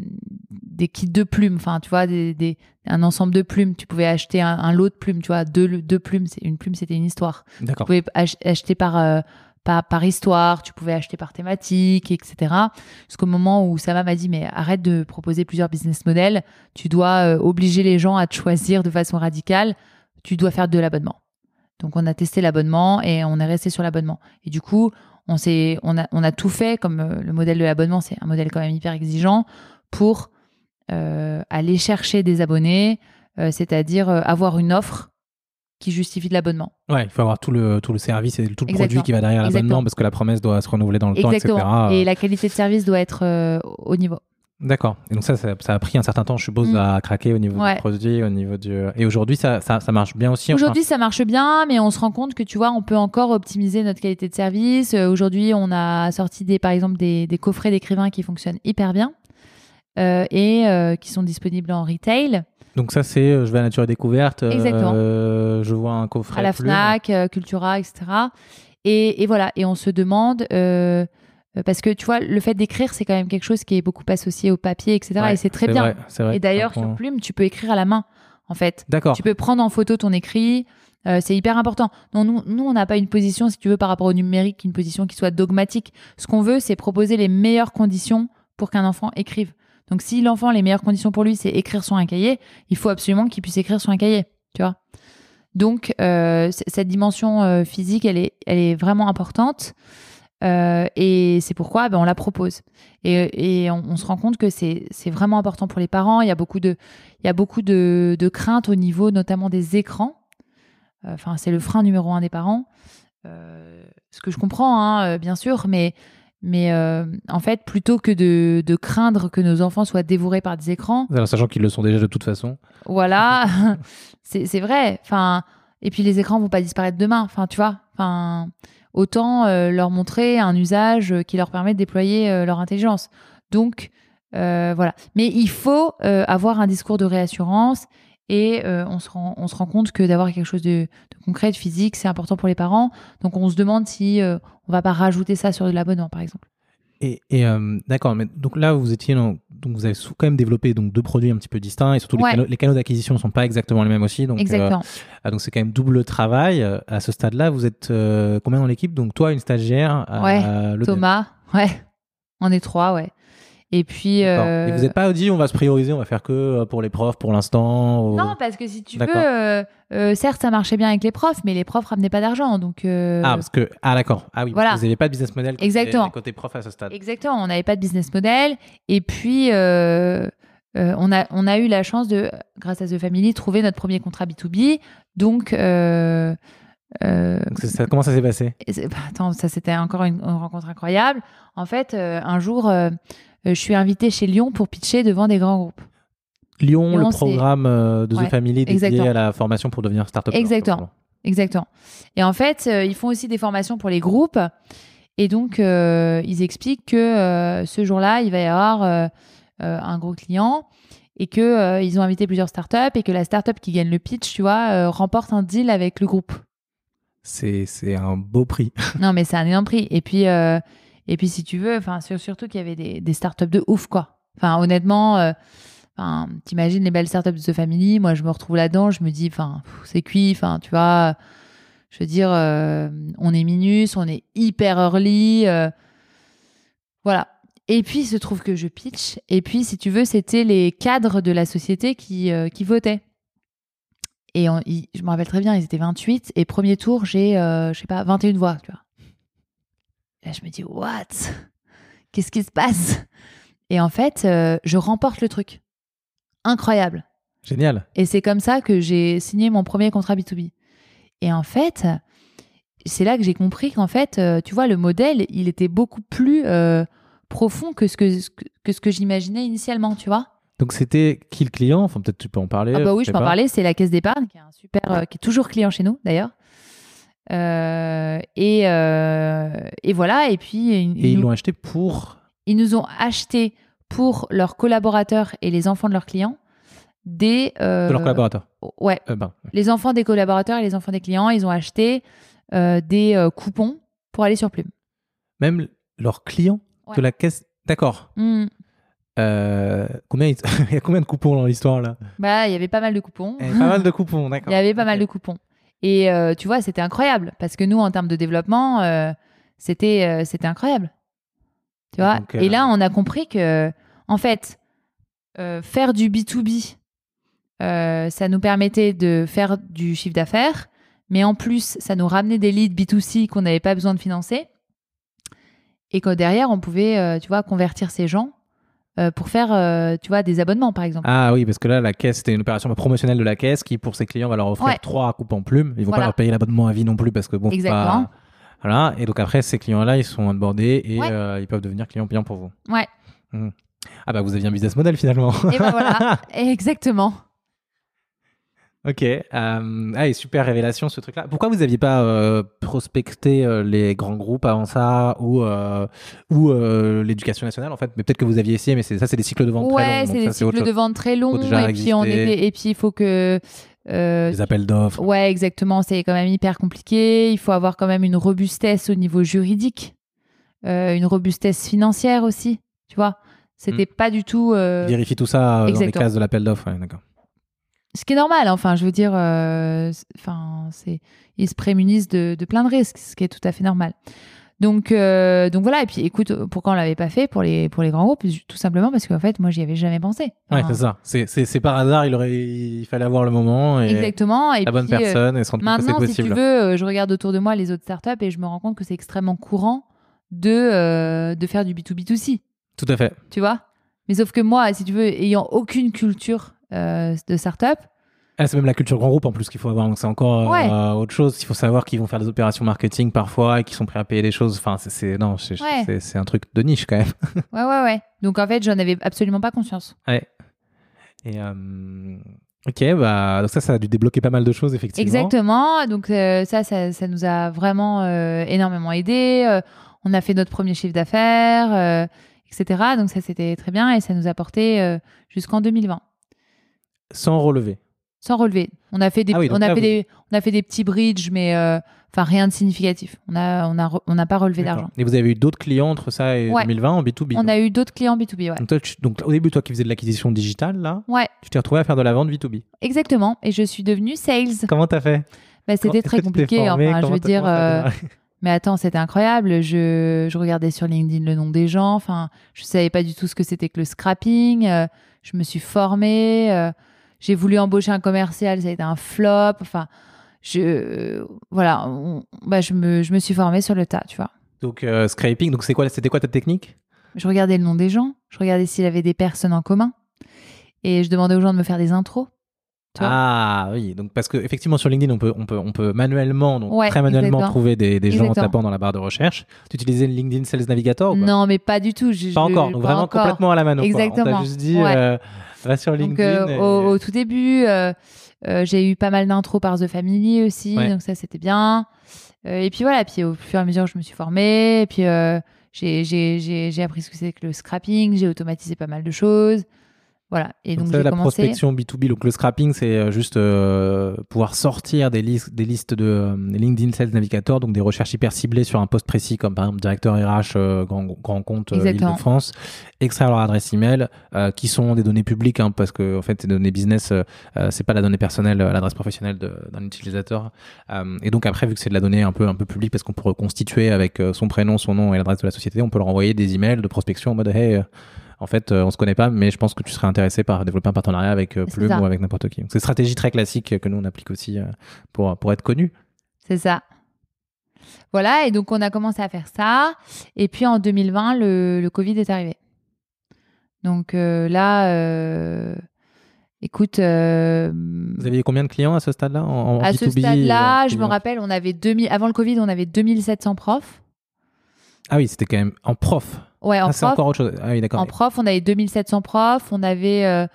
des kits de plumes, enfin, tu vois, des, des- un ensemble de plumes. Tu pouvais acheter un, un lot de plumes, tu vois, deux, deux plumes. c'est- Une plume, c'était une histoire. Tu pouvais ach- acheter par, euh, par, par histoire, tu pouvais acheter par thématique, etc. Jusqu'au moment où Sama m'a dit, mais arrête de proposer plusieurs business models, tu dois euh, obliger les gens à te choisir de façon radicale, tu dois faire de l'abonnement. Donc on a testé l'abonnement et on est resté sur l'abonnement. Et du coup, on, s'est, on, a, on a tout fait, comme euh, le modèle de l'abonnement, c'est un modèle quand même hyper exigeant, pour euh, aller chercher des abonnés, euh, c'est-à-dire avoir une offre qui justifie de l'abonnement. Ouais, il faut avoir tout le, tout le service et tout le produit qui va derrière l'abonnement parce que la promesse doit se renouveler dans le temps, etc. Et la qualité de service doit être euh, au niveau. D'accord. Et donc ça, ça, ça a pris un certain temps, je suppose, Mm. à craquer au niveau Ouais. du produit, au niveau du... Et aujourd'hui, ça, ça, ça marche bien aussi. enfin- Aujourd'hui, ça marche bien, mais on se rend compte que tu vois, on peut encore optimiser notre qualité de service. Euh, Aujourd'hui, on a sorti des, par exemple des, des coffrets d'écrivains qui fonctionnent hyper bien euh, et euh, qui sont disponibles en retail Donc ça, c'est je vais à Nature et Découverte, Exactement. je vois un coffret à la. Fnac, Cultura, etc. Et, et voilà, et on se demande parce que tu vois, le fait d'écrire, c'est quand même quelque chose qui est beaucoup associé au papier, etc. Ouais, et c'est très bien. vrai, vrai. Et d'ailleurs, sur Plume, tu peux écrire à la main, en fait. D'accord. Tu peux prendre en photo ton écrit. euh, c'est hyper important. Non, nous, nous on n'a pas une position, si tu veux, par rapport au numérique, une position qui soit dogmatique. Ce qu'on veut, c'est proposer les meilleures conditions pour qu'un enfant écrive. Donc, si l'enfant, les meilleures conditions pour lui, c'est écrire sur un cahier, il faut absolument qu'il puisse écrire sur un cahier. Tu vois Donc, euh, cette dimension euh, physique, elle est, elle est vraiment importante. Euh, et c'est pourquoi ben, on la propose. Et, et on, on se rend compte que c'est vraiment important pour les parents. Il y a beaucoup de, il y a beaucoup de, de craintes au niveau notamment des écrans. Enfin, c'est le frein numéro un des parents. Euh, ce que je comprends, hein, euh, bien sûr, mais, mais euh, en fait, plutôt que de, de craindre que nos enfants soient dévorés par des écrans, Alors, sachant qu'ils le sont déjà de toute façon. voilà, c'est c'est vrai. Enfin, et puis les écrans vont pas disparaître demain. Enfin, tu vois. Enfin, autant euh, leur montrer un usage euh, qui leur permet de déployer euh, leur intelligence. Donc voilà. Mais il faut avoir un discours de réassurance et on se rend on se rend compte que d'avoir quelque chose de, de concret, de physique, c'est important pour les parents. Donc on se demande si euh, on va pas rajouter ça sur de l'abonnement, par exemple. Et, et, euh, d'accord, mais donc là, vous étiez dans- donc vous avez quand même développé donc deux produits un petit peu distincts et surtout les canaux, les canaux d'acquisition ne sont pas exactement les mêmes aussi. Donc, euh, Exactement. ah, donc c'est quand même double travail. Euh, À ce stade-là, vous êtes euh, combien dans l'équipe? Donc toi, une stagiaire, Ouais. Thomas, ouais, on est trois, ouais. Et puis. Euh, Et vous n'êtes pas dit on va se prioriser, on va faire que euh, pour les profs pour l'instant ou- Non, parce que si tu veux, euh, euh, certes, ça marchait bien avec les profs, mais les profs ramenaient pas d'argent. Donc, euh, Ah, parce que ah d'accord. Ah oui, parce Voilà. que vous n'avez pas de business model Exactement. côté prof à ce stade. exactement, on n'avait pas de business model. Et puis, on, a, on a eu la chance de, grâce à The Family, trouver notre premier contrat B2B. Donc, euh, Donc, c'est- ça, comment ça s'est passé? bah, attends, ça c'était encore une, une rencontre incroyable. En fait, euh, un jour, euh, je suis invitée chez Lyon pour pitcher devant des grands groupes. Lyon, Lyon, le programme euh, de The Ouais, Family dédié exactement. à la formation pour devenir startup. Exactement. Exactement. Et en fait, euh, ils font aussi des formations pour les groupes. Et donc, euh, ils expliquent que euh, ce jour-là, il va y avoir euh, euh, un gros client et euh, ils ont invité plusieurs startups et que la startup qui gagne le pitch, tu vois, euh, remporte un deal avec le groupe. C'est c'est un beau prix. Non, mais c'est un énorme prix. Et puis, euh, et puis si tu veux, enfin, sur- surtout qu'il y avait des, startups de ouf, quoi. Enfin, honnêtement, euh, enfin, t'imagines les belles startups de The Family. Moi, je me retrouve là-dedans. Je me dis, enfin, c'est cuit. Enfin, tu vois, je veux dire, euh, on est minus, on est hyper early. euh, voilà. Et puis, il se trouve que je pitch. Et puis, si tu veux, c'était les cadres de la société qui, euh, qui votaient. Et je me rappelle très bien, ils étaient 28. Et premier tour, j'ai, je sais pas, 21 voix, tu vois. Là, je me dis, what? Qu'est-ce qui se passe? Et en fait, euh, je remporte le truc. Incroyable. Génial. Et c'est comme ça que j'ai signé mon premier contrat B2B. Et en fait, c'est là que j'ai compris qu'en fait, euh, tu vois, le modèle, il était beaucoup plus euh, profond que ce que, que, ce que j'imaginais initialement, tu vois. Donc c'était qui le client? Enfin peut-être tu peux en parler. Ah bah oui, je peux en parler. C'est la Caisse d'épargne, qui est un super, euh, qui est toujours client chez nous d'ailleurs. Euh, et, euh, et voilà. Et puis Et ils l'ont acheté pour. ils nous ont acheté pour leurs collaborateurs et les enfants de leurs clients des De leurs collaborateurs. Ouais, Euh, ben, ouais. les enfants des collaborateurs et les enfants des clients, ils ont acheté des coupons pour aller sur Plume. Même leurs clients Ouais. de la caisse. D'accord. Euh, combien il... y a combien de coupons dans l'histoire là? Bah, il y avait pas mal de coupons. Il y a Pas mal de coupons, d'accord. Il y avait pas mal de coupons. Et euh, tu vois, c'était incroyable parce que nous, en termes de développement, euh, c'était euh, c'était incroyable. Tu vois? Donc, Et là, on a compris que, en fait, faire du B2B, euh, ça nous permettait de faire du chiffre d'affaires, mais en plus, ça nous ramenait des leads B2C qu'on n'avait pas besoin de financer. Et que derrière, on pouvait, tu vois, convertir ces gens euh, pour faire, euh, tu vois, des abonnements, par exemple. Ah oui, parce que là, la caisse, c'était une opération promotionnelle de la caisse qui, pour ses clients, va leur offrir Ouais. trois coupons plumes. Ils vont Voilà. pas leur payer l'abonnement à vie non plus parce que bon, Exactement. pas- Voilà. Et donc après, ces clients-là, ils sont onboardés et Ouais. euh, ils peuvent devenir clients payants pour vous. Ouais. Ah bah vous aviez un business model finalement. Et ben voilà, exactement. Ok. Euh, ah et super révélation ce truc-là. Pourquoi vous aviez pas euh, prospecté euh, les grands groupes avant ça ou ou l'éducation nationale en fait? Mais peut-être que vous aviez essayé, mais ça, c'est des cycles de vente très Ouais, longs. c'est des ça, c'est autre cycles de vente très longs. Et puis, on était, et puis, il faut que. Des appels d'offres. ouais, exactement. C'est quand même hyper compliqué. Il faut avoir quand même une robustesse au niveau juridique, une robustesse financière aussi. Tu vois, c'était pas du tout. Vérifie tout ça dans les cases de l'appel d'offres. Ouais, d'accord. Ce qui est normal. Enfin, je veux dire, euh, c'est- enfin, c'est, ils se prémunissent de, de plein de risques, ce qui est tout à fait normal. Donc, euh, donc voilà. Et puis, écoute, pourquoi on l'avait pas fait pour les pour les grands groupes? Tout simplement parce qu'en fait, moi, j'y avais jamais pensé. Ouais, Enfin, c'est ça. C'est- C'est c'est par hasard, il, aurait, il fallait avoir le moment et Exactement. Et la bonne puis, euh, personne et se rendre compte que c'est Maintenant, si tu veux, je regarde autour de moi les autres startups et je me rends compte que c'est extrêmement courant de, euh, de faire du B2B2C, Tout à fait. tu vois? Mais sauf que moi, si tu veux, ayant aucune culture de startup, Ah, c'est même la culture grand groupe en plus qu'il faut avoir, donc c'est encore euh, autre chose. Il faut savoir qu'ils vont faire des opérations marketing parfois et qu'ils sont prêts à payer des choses. Enfin, c'est- non, Ouais. un truc de niche quand même. ouais, ouais, ouais. Donc en fait, j'en avais absolument pas conscience. Ouais. Et euh, ok, bah donc ça, ça a dû débloquer pas mal de choses effectivement. Exactement. Donc euh, ça, ça, ça nous a vraiment euh, énormément aidé. Euh, on a fait notre premier chiffre d'affaires, euh, etc. Donc ça, c'était très bien et ça nous a porté euh, jusqu'en 2020. Sans relever. Sans relever. On a fait des, Ah oui, on a fait vous- des, on a fait des petits bridges, mais euh, enfin rien de significatif. On a, on a, on n'a pas relevé d'argent. Et vous avez eu d'autres clients entre ça et Ouais. 2020 en B2B. On a eu d'autres clients B2B, ouais. donc, toi, tu- donc au début, toi qui faisais de l'acquisition digitale, là, Ouais, tu t'es retrouvé à faire de la vente B2B. exactement. Et je suis devenue sales. Comment t'as fait? Bah, c'était très compliqué. formé? Enfin, je veux dire, a euh, mais attends, c'était incroyable. Je, je regardais sur LinkedIn le nom des gens. Enfin, je savais pas du tout ce que c'était que le scrapping. Euh, je me suis formée. J'ai voulu embaucher un commercial, ça a été un flop. Enfin, je, voilà, on- bah, je me, je me suis formée sur le tas, tu vois. Donc euh, scraping, donc c'est quoi C'était quoi ta technique? Je regardais le nom des gens, je regardais s'il avait des personnes en commun. Et je demandais aux gens de me faire des intros. Ah oui, donc parce que effectivement sur LinkedIn on peut on peut on peut manuellement donc Ouais, très manuellement exactement. trouver des, des gens en Exactement. tapant dans la barre de recherche. Tu utilisais le LinkedIn Sales Navigator ou non, mais pas du tout. je- Pas encore, donc pas vraiment encore. complètement à la mano. quoi. On Exactement. t'a juste dit Ouais. euh, Va sur Donc, LinkedIn. euh, et- au, au tout début, euh, euh, j'ai eu pas mal d'intros par The Family aussi, Ouais. donc ça c'était bien. Et puis voilà, puis au fur et à mesure, je me suis formée, et puis j'ai appris ce que c'est que le scrapping, j'ai automatisé pas mal de choses. Voilà, et Donc donc, ça, la commencé. prospection B2B, donc le scrapping, c'est euh, juste euh, pouvoir sortir des, listes des listes de euh, LinkedIn Sales Navigator, donc des recherches hyper ciblées sur un poste précis, comme par exemple directeur RH, euh, grand, grand compte Exactement. Île-de-France, extraire leur adresse email, qui sont des données publiques, hein, parce que en fait, ces données business, c'est pas la donnée personnelle, l'adresse professionnelle de- d'un utilisateur. Et donc après, vu que c'est de la donnée un peu un peu publique, parce qu'on peut reconstituer avec son prénom, son nom et l'adresse de la société, on peut leur envoyer des emails de prospection en mode hey. En fait, euh, on se connaît pas, mais je pense que tu serais intéressé par développer un partenariat avec euh, Plume ou avec n'importe qui. C'est une stratégie très classique que nous on applique aussi euh, pour pour être connu. C'est ça. Voilà, et donc on a commencé à faire ça. Et puis en 2020, le, le Covid est arrivé. Donc euh, là, euh, écoute, euh, Vous aviez combien de clients à ce stade-là en, en à ce B2B, stade-là, je me rappelle, on avait 2000, avant le Covid, on avait 2700 profs. Ah oui, c'était quand même en prof. Ouais, en ah, prof. encore autre chose. Ah oui, d'accord. En prof, on avait 2700 profs. On avait, euh,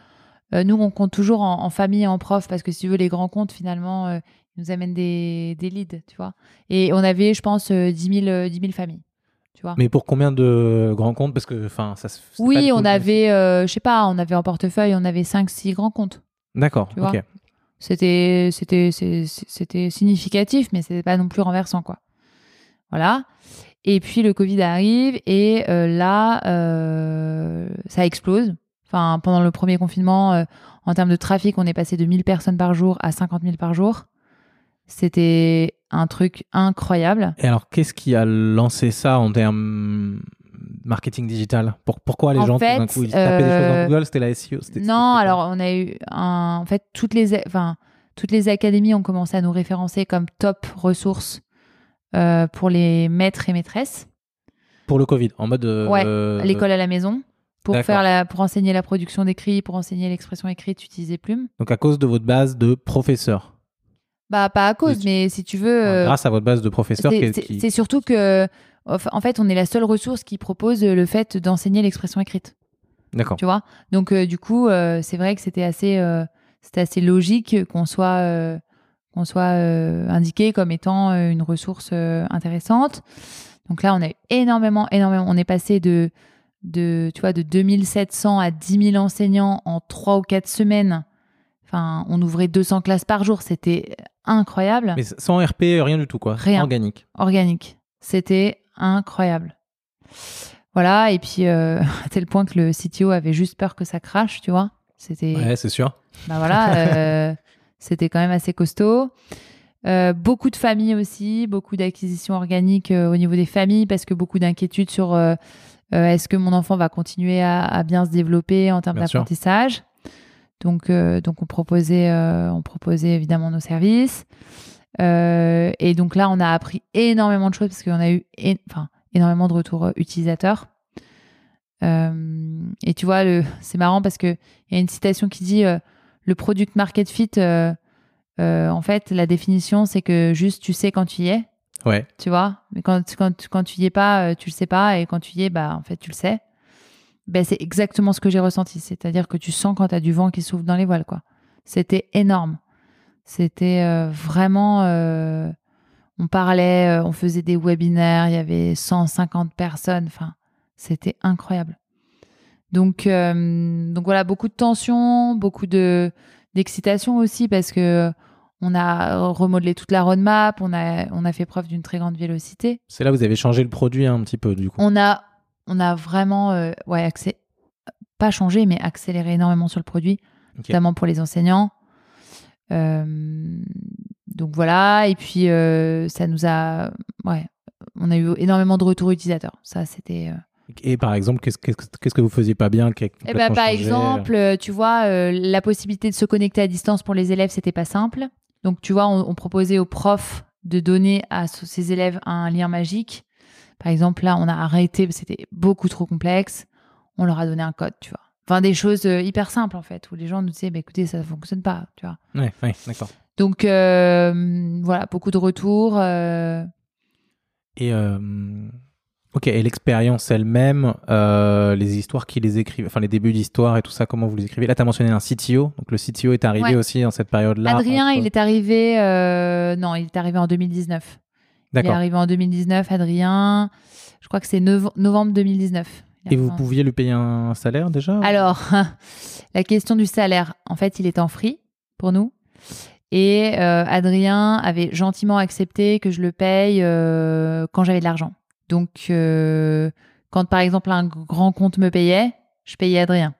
euh, nous, on compte toujours en, en famille et en prof parce que si tu veux, les grands comptes, finalement, euh, ils nous amènent des, des leads, tu vois. Et on avait, je pense, euh, 10, 000, euh, 10 000 familles, tu vois. Mais pour combien de grands comptes? Parce que, enfin, ça. oui, on avait, euh, je sais pas, on avait en portefeuille, on avait 5-6 grands comptes. D'accord. Ok. C'était, c'était, c'était significatif, mais c'était pas non plus renversant, quoi. Voilà. Et puis le Covid arrive et euh, là, euh, ça explose. Enfin, pendant le premier confinement, euh, en termes de trafic, on est passé de 1000 personnes par jour à 50 000 par jour. C'était un truc incroyable. Et alors, qu'est-ce qui a lancé ça en termes marketing digital? Pour- Pourquoi les En gens tout fait, d'un coup ils tapaient des choses dans Google? C'était la SEO Non, alors on a eu un, en fait toutes les, enfin toutes les académies ont commencé à nous référencer comme top ressources euh, pour les maîtres et maîtresses. Pour le Covid, en mode. euh, Ouais, euh, L'école à la maison pour faire la, pour enseigner la production d'écrit, pour enseigner l'expression écrite, utiliser plume. Donc à cause de votre base de professeur. Bah pas à cause, mais si tu veux, Enfin, euh, grâce à votre base de professeur c'est qui- surtout que en fait on est la seule ressource qui propose le fait d'enseigner l'expression écrite. D'accord. tu vois? Donc euh, du coup euh, c'est vrai que c'était assez euh, c'était assez logique qu'on soit soit euh, indiqué comme étant euh, une ressource euh, intéressante donc là on a eu énormément énormément on est passé de de tu vois de 2700 à 10 000 enseignants en 3 ou 4 semaines enfin on ouvrait 200 classes par jour c'était incroyable Mais sans RP, rien du tout, quoi. Rien. Organique. organique. C'était incroyable. Voilà, et puis euh, à tel point que le CTO avait juste peur que ça crache, tu vois. C'était Ouais, c'est sûr. bah voilà, euh, c'était quand même assez costaud. Euh, beaucoup de familles aussi, beaucoup d'acquisitions organiques euh, au niveau des familles parce que beaucoup d'inquiétudes sur euh, est-ce que mon enfant va continuer à, à bien se développer en termes d'apprentissage. Donc, donc on proposait, on proposait évidemment nos services. Et donc là, on a appris énormément de choses parce qu'on a eu enfin, énormément de retours utilisateurs. Et tu vois, c'est marrant parce qu'il y a une citation qui dit le product market fit, euh, euh, en fait, la définition, c'est que juste tu sais quand tu y es, Ouais. tu vois? Mais quand, quand, quand tu y es pas, euh, tu le sais pas. Et quand tu y es, bah, en fait, tu le sais. Ben, c'est exactement ce que j'ai ressenti. C'est-à-dire que tu sens quand tu as du vent qui souffle dans les voiles, quoi. C'était énorme. C'était euh, vraiment. euh, on parlait, euh, on faisait des webinaires, il y avait 150 personnes. Enfin, c'était incroyable. Donc, euh, donc voilà, beaucoup de tension, beaucoup de d'excitation aussi parce que on a remodelé toute la roadmap, on a, on a fait preuve d'une très grande vélocité. C'est là où vous avez changé le produit un petit peu, du coup. On a, on a vraiment, euh, ouais, accé- pas changé, mais accéléré énormément sur le produit, notamment pour les enseignants. Euh, donc voilà, et puis euh, ça nous a, ouais, on a eu énormément de retours utilisateurs. Ça, c'était. Et par exemple, qu'est-ce que- vous faisiez pas bien Eh ben, par changé exemple, tu vois, euh, la possibilité de se connecter à distance pour les élèves, c'était pas simple. Donc, tu vois, on, on proposait aux profs de donner à ces élèves un lien magique. Par exemple, là, on a arrêté, c'était beaucoup trop complexe. On leur a donné un code, tu vois. Enfin, des choses euh, hyper simples, en fait, où les gens nous disaient, bah, écoutez, ça fonctionne pas, tu vois. Ouais, d'accord. Donc, euh, voilà, beaucoup de retours. euh, Et Ok, et l'expérience elle-même, euh, les histoires qui les écrivent, enfin les débuts d'histoire et tout ça, comment vous les écrivez? Là, tu as mentionné un CTO, donc le CTO est arrivé Ouais. aussi dans cette période-là. Adrien, entre- il est arrivé. euh, non, il est arrivé en 2019. Il est D'accord. arrivé en 2019, Adrien. Je crois que c'est nov- novembre 2019. Il est Et vous pouviez lui payer un salaire déjà Alors, la question du salaire. En fait, il était en free pour nous. Et euh, Adrien avait gentiment accepté que je le paye quand j'avais de l'argent. Donc, euh, quand par exemple un grand compte me payait, je payais Adrien.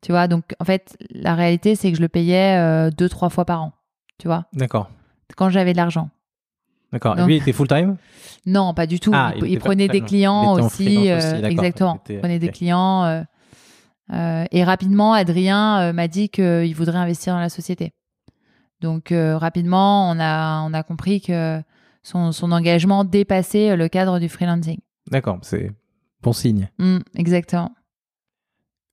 Tu vois, donc en fait, la réalité, c'est que je le payais euh, deux, trois fois par an. Tu vois, D'accord. quand j'avais de l'argent. D'accord. Et lui, il était full-time? Non, pas du tout. Ah, il, prenait des clients aussi. euh, exactement. Il était- prenait des clients. euh, et rapidement, Adrien m'a dit qu'il voudrait investir dans la société. Donc rapidement, on a, on a compris que son, son engagement dépassait le cadre du freelancing. D'accord, c'est bon signe. Mm, exactement.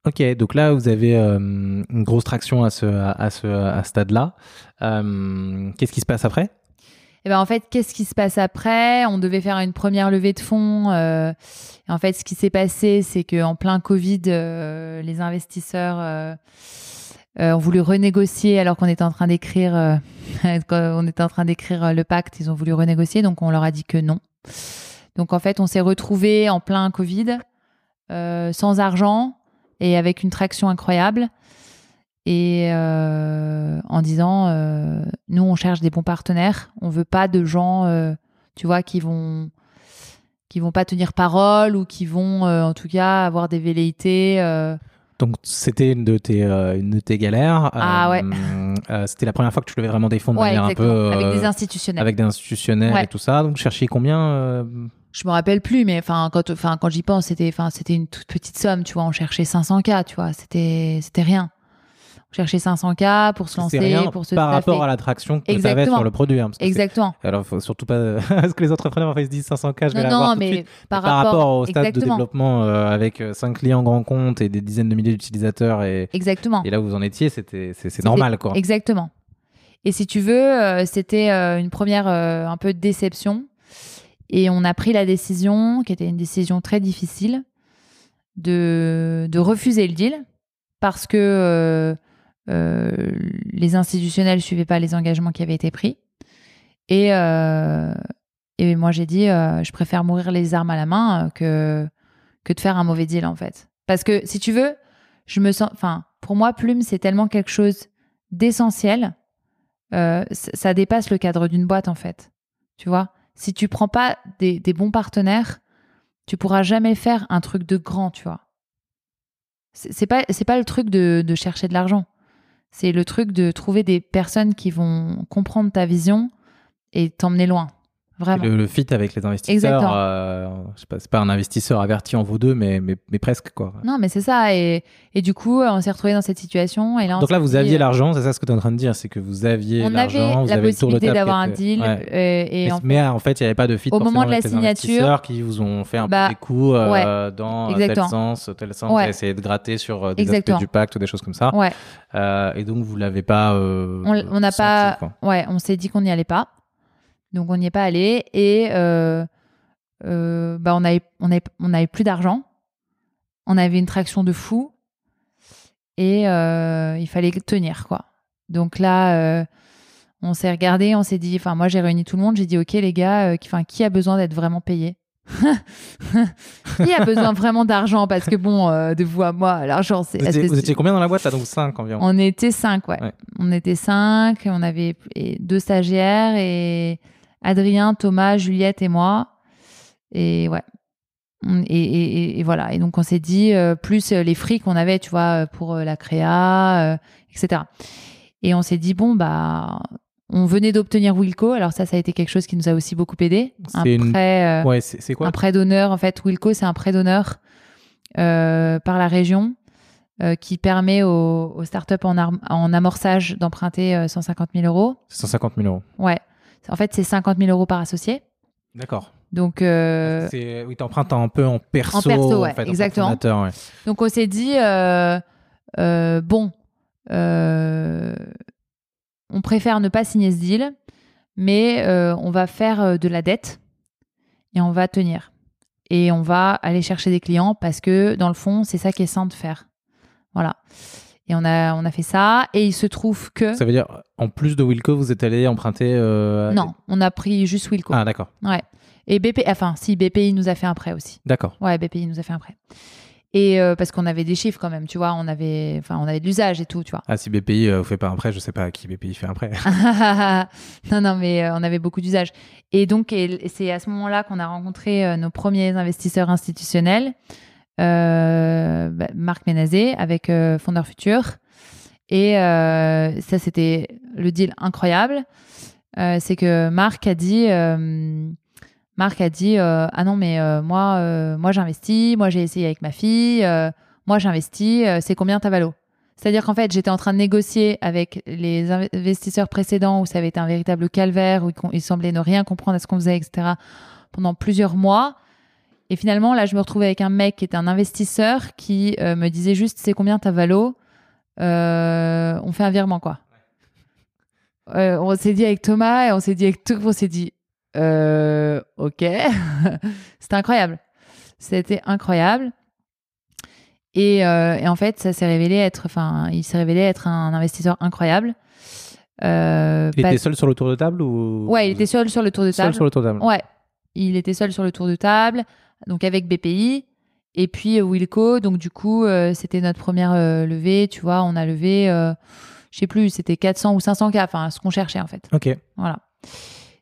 Ok, donc là, vous avez euh, une grosse traction à ce, à, à ce, à ce stade-là. Euh, Qu'est-ce qui se passe après? Et ben en fait, qu'est-ce qui se passe après? On devait faire une première levée de fonds. euh, en fait, ce qui s'est passé, c'est qu'en plein Covid, euh, les investisseurs euh, euh, ont voulu renégocier alors qu'on était en train d'écrire, euh, on était en train d'écrire euh, le pacte. Ils ont voulu renégocier, donc on leur a dit que non. Donc en fait, on s'est retrouvé en plein Covid, euh, sans argent et avec une traction incroyable. Et euh, en disant, euh, nous, on cherche des bons partenaires. On veut pas de gens, euh, tu vois, qui vont qui vont pas tenir parole ou qui vont, euh, en tout cas, avoir des velléités. Euh, Donc, c'était une de tes, euh, une de tes galères. Ah ouais. euh, c'était la première fois que tu levais vraiment de ouais, manière un peu. avec euh, des institutionnels. avec des institutionnels Ouais. et tout ça. Donc, vous cherchiez combien euh, Je me rappelle plus, mais enfin, quand, enfin, quand j'y pense, c'était, enfin, c'était une toute petite somme, tu vois. On cherchait 500 k, tu vois. C'était, c'était rien. On cherchait 500 k pour se lancer, rien pour se par rapport à l'attraction que Exactement. sur le produit. hein, parce que Exactement. Alors, faut surtout pas. Parce que les entrepreneurs, en fait, ils se disent 500K, je vais Non, l'avoir non, tout de mais suite. par, par rapport au stade de développement euh, avec 5 clients grands comptes et des dizaines de milliers d'utilisateurs et, Exactement. et là où vous en étiez, c'était c'est normal quoi. Exactement. Et si tu veux, euh, c'était euh, une première euh, un peu de déception. Et on a pris la décision, qui était une décision très difficile, de, de refuser le deal parce que euh, euh, les institutionnels ne suivaient pas les engagements qui avaient été pris. Et, euh, et moi, j'ai dit, euh, je préfère mourir les armes à la main euh, que, que de faire un mauvais deal, en fait. Parce que, si tu veux, je me sens... Enfin, pour moi, Plume, c'est tellement quelque chose d'essentiel. euh, ça dépasse le cadre d'une boîte, en fait. Tu vois? Si tu prends pas des, des bons partenaires, tu pourras jamais faire un truc de grand, tu vois. C'est pas, pas le truc de, de chercher de l'argent. C'est le truc de trouver des personnes qui vont comprendre ta vision et t'emmener loin. Vraiment. Le, le fit avec les investisseurs, Exactement. euh, je sais pas, c'est pas un investisseur averti en vous deux, mais, mais, mais presque quoi. Non, mais c'est ça. Et, et du coup, on s'est retrouvé dans cette situation. Et là, on Donc là, vous aviez euh, l'argent, c'est ça ce que tu es en train de dire, c'est que vous aviez On l'argent, avait vous la avez possibilité d'avoir un deal. Ouais. euh, et mais, en mais, en fait, il n'y avait pas de fit au moment de la signature, investisseurs qui vous ont fait un bah, peu des coups euh, dans euh, tel exactement. sens, tel sens, Ouais. essayer de gratter sur euh, des Exactement. aspects du pacte ou des choses comme ça. Euh, et donc, vous l'avez pas. euh, On n'a pas- quoi. Ouais, on s'est dit qu'on n'y allait pas. Donc on n'y est pas allé et euh, euh, bah on avait on avait on avait plus d'argent. On avait une traction de fou et euh, il fallait tenir quoi. Donc là on s'est regardé, on s'est dit enfin moi j'ai réuni tout le monde, j'ai dit OK les gars, qui- qui a besoin d'être vraiment payé? Qui a besoin vraiment d'argent? Parce que bon euh, de vous à moi l'argent c'est Vous étiez, vous étiez combien dans la boîte là? Donc 5 environ. on était cinq, ouais. Ouais. On était cinq. On avait deux stagiaires et Adrien, Thomas, Juliette et moi. Et ouais. Et, et- et- voilà. Et donc on s'est dit euh, plus euh, les frics qu'on avait, tu vois, pour euh, la créa, euh, etc. Et on s'est dit bon bah on venait d'obtenir Wilco. Alors ça, ça a été quelque chose qui nous a aussi beaucoup aidé. Un une- prêt. euh, Ouais, c'est quoi un prêt d'honneur. En fait, Wilco, c'est un prêt d'honneur euh, par la région euh, qui permet aux, aux startups en, en amorçage d'emprunter euh, 150 000 euros. C'est 150 000 euros. Ouais. En fait, c'est 50 000 euros par associé. D'accord. Donc, euh, C'est- Oui, t'empruntes un peu en perso. En perso, ouais, en fait, en exactement. ouais. donc on s'est dit, euh, euh, bon, euh, on préfère ne pas signer ce deal, mais on va faire de la dette et on va tenir. et on va aller chercher des clients parce que dans le fond, c'est ça qui est sain de faire. Voilà. Et on a, on a fait ça. Et il se trouve que. Ça veut dire, en plus de Wilco, vous êtes allé emprunter. euh, Non, on a pris juste Wilco. Ah, d'accord. Ouais. Et BPI, enfin, si, BPI nous a fait un prêt aussi. D'accord. Ouais, BPI nous a fait un prêt. Et euh, parce qu'on avait des chiffres quand même, tu vois, on avait, enfin, on avait de l'usage et tout, tu vois. Ah, si BPI euh, vous fait pas un prêt, je sais pas à qui BPI fait un prêt. non, non, mais euh, on avait beaucoup d'usage. Et donc, c'est à ce moment-là qu'on a rencontré euh, nos premiers investisseurs institutionnels, euh, bah, Marc Ménazé avec euh, Fondeur Futur. Et euh, ça, c'était le deal incroyable. Euh, c'est que Marc a dit, euh, Marc a dit, euh, ah non, mais euh, moi, euh, moi j'investis, moi j'ai essayé avec ma fille, euh, moi j'investis, euh, c'est combien ta valo? C'est-à-dire qu'en fait, j'étais en train de négocier avec les inv- investisseurs précédents où ça avait été un véritable calvaire, où ils semblaient ne rien comprendre à ce qu'on faisait, etc., pendant plusieurs mois. Et finalement, là, je me retrouvais avec un mec qui était un investisseur qui euh, me disait juste, c'est combien ta valo? Euh, On fait un virement, quoi. Euh, on s'est dit avec Thomas et on s'est dit avec tout, on s'est dit, euh, ok. C'était incroyable. C'était incroyable. Et, et en fait, ça s'est révélé être, enfin, il s'est révélé être un investisseur incroyable. Euh, Il pas- était seul sur le tour de table ou Ouais, il était seul sur le tour de seul table. sur le tour de table. Ouais, il était seul sur le tour de table, donc avec BPI. Et puis euh, Wilco, donc du coup, euh, c'était notre première euh, levée, tu vois, on a levé, je sais plus, c'était 400 ou 500 k, enfin, ce qu'on cherchait en fait. Ok. Voilà.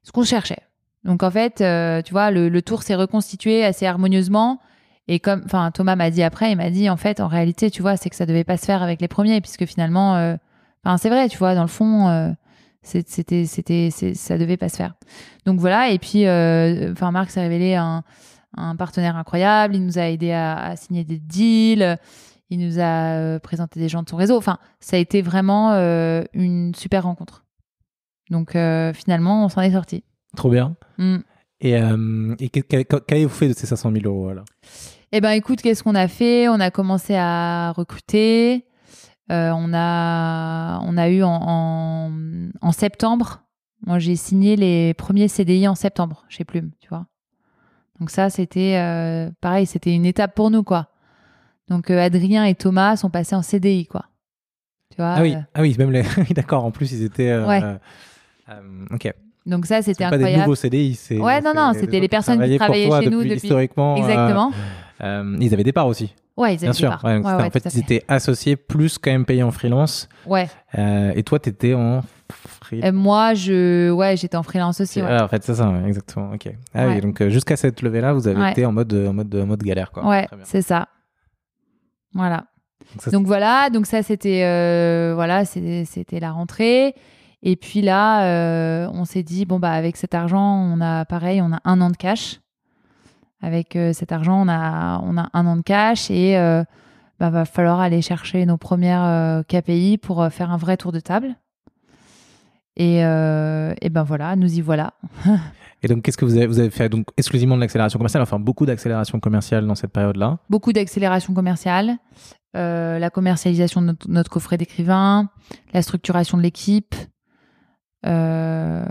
Ce qu'on cherchait. Donc en fait, euh, tu vois, le, le tour s'est reconstitué assez harmonieusement. Et comme, enfin, Thomas m'a dit après, il m'a dit en fait, en réalité, tu vois, c'est que ça devait pas se faire avec les premiers, puisque finalement, euh, enfin, c'est vrai, tu vois, dans le fond, euh, c'était, c'était, ça devait pas se faire. Donc voilà. Et puis, enfin, Marc s'est révélé un, un partenaire incroyable. Il nous a aidé à, à signer des deals. Il nous a euh, présenté des gens de son réseau. Enfin, ça a été vraiment euh, une super rencontre. Donc euh, finalement, on s'en est sorti. Trop bien. Mm. Et, euh, qu'avez-vous fait de ces 500 000 euros alors? Eh ben, écoute, qu'est-ce qu'on a fait? On a commencé à recruter. On a, on a eu en, en, en septembre. Moi, j'ai signé les premiers CDI en septembre chez Plume, tu vois. Donc ça, c'était euh, pareil, c'était une étape pour nous, quoi. Donc euh, Adrien et Thomas sont passés en CDI, quoi. Tu vois. Ah oui, euh, ah oui, même les. D'accord. En plus, ils étaient. euh, Ouais. ok. donc ça, c'était pas des incroyable. nouveaux CDI. c'est- Ouais, non, non, c'était les personnes qui travaillaient chez nous depuis- historiquement. Exactement. ils avaient des parts aussi. Ouais, ils Bien sûr. Ouais, Ouais, ouais, en fait, ils étaient associés plus quand même payés en freelance. Ouais. Euh, et toi, tu étais en free. Et moi, je, ouais, j'étais en freelance aussi. Ah, en fait, c'est ça, exactement. Ok. Ah oui, donc euh, jusqu'à cette levée-là, vous avez été en mode, en mode, en mode galère, quoi. Ouais, c'est ça. Voilà. Donc ça, Donc voilà, donc ça c'était euh, voilà, c'était la rentrée. Et puis là, euh, on s'est dit bon bah avec cet argent, on a pareil, on a un an de cash. Avec euh, cet argent, on a on a un an de cash et euh, bah, va falloir aller chercher nos premières euh, KPI pour faire un vrai tour de table. Et, euh, et ben voilà, nous y voilà. Et donc, qu'est-ce que vous avez, vous avez fait donc exclusivement de l'accélération commerciale, enfin beaucoup d'accélération commerciale dans cette période-là? beaucoup d'accélération commerciale, euh, la commercialisation de notre, notre coffret d'écrivain, la structuration de l'équipe, euh,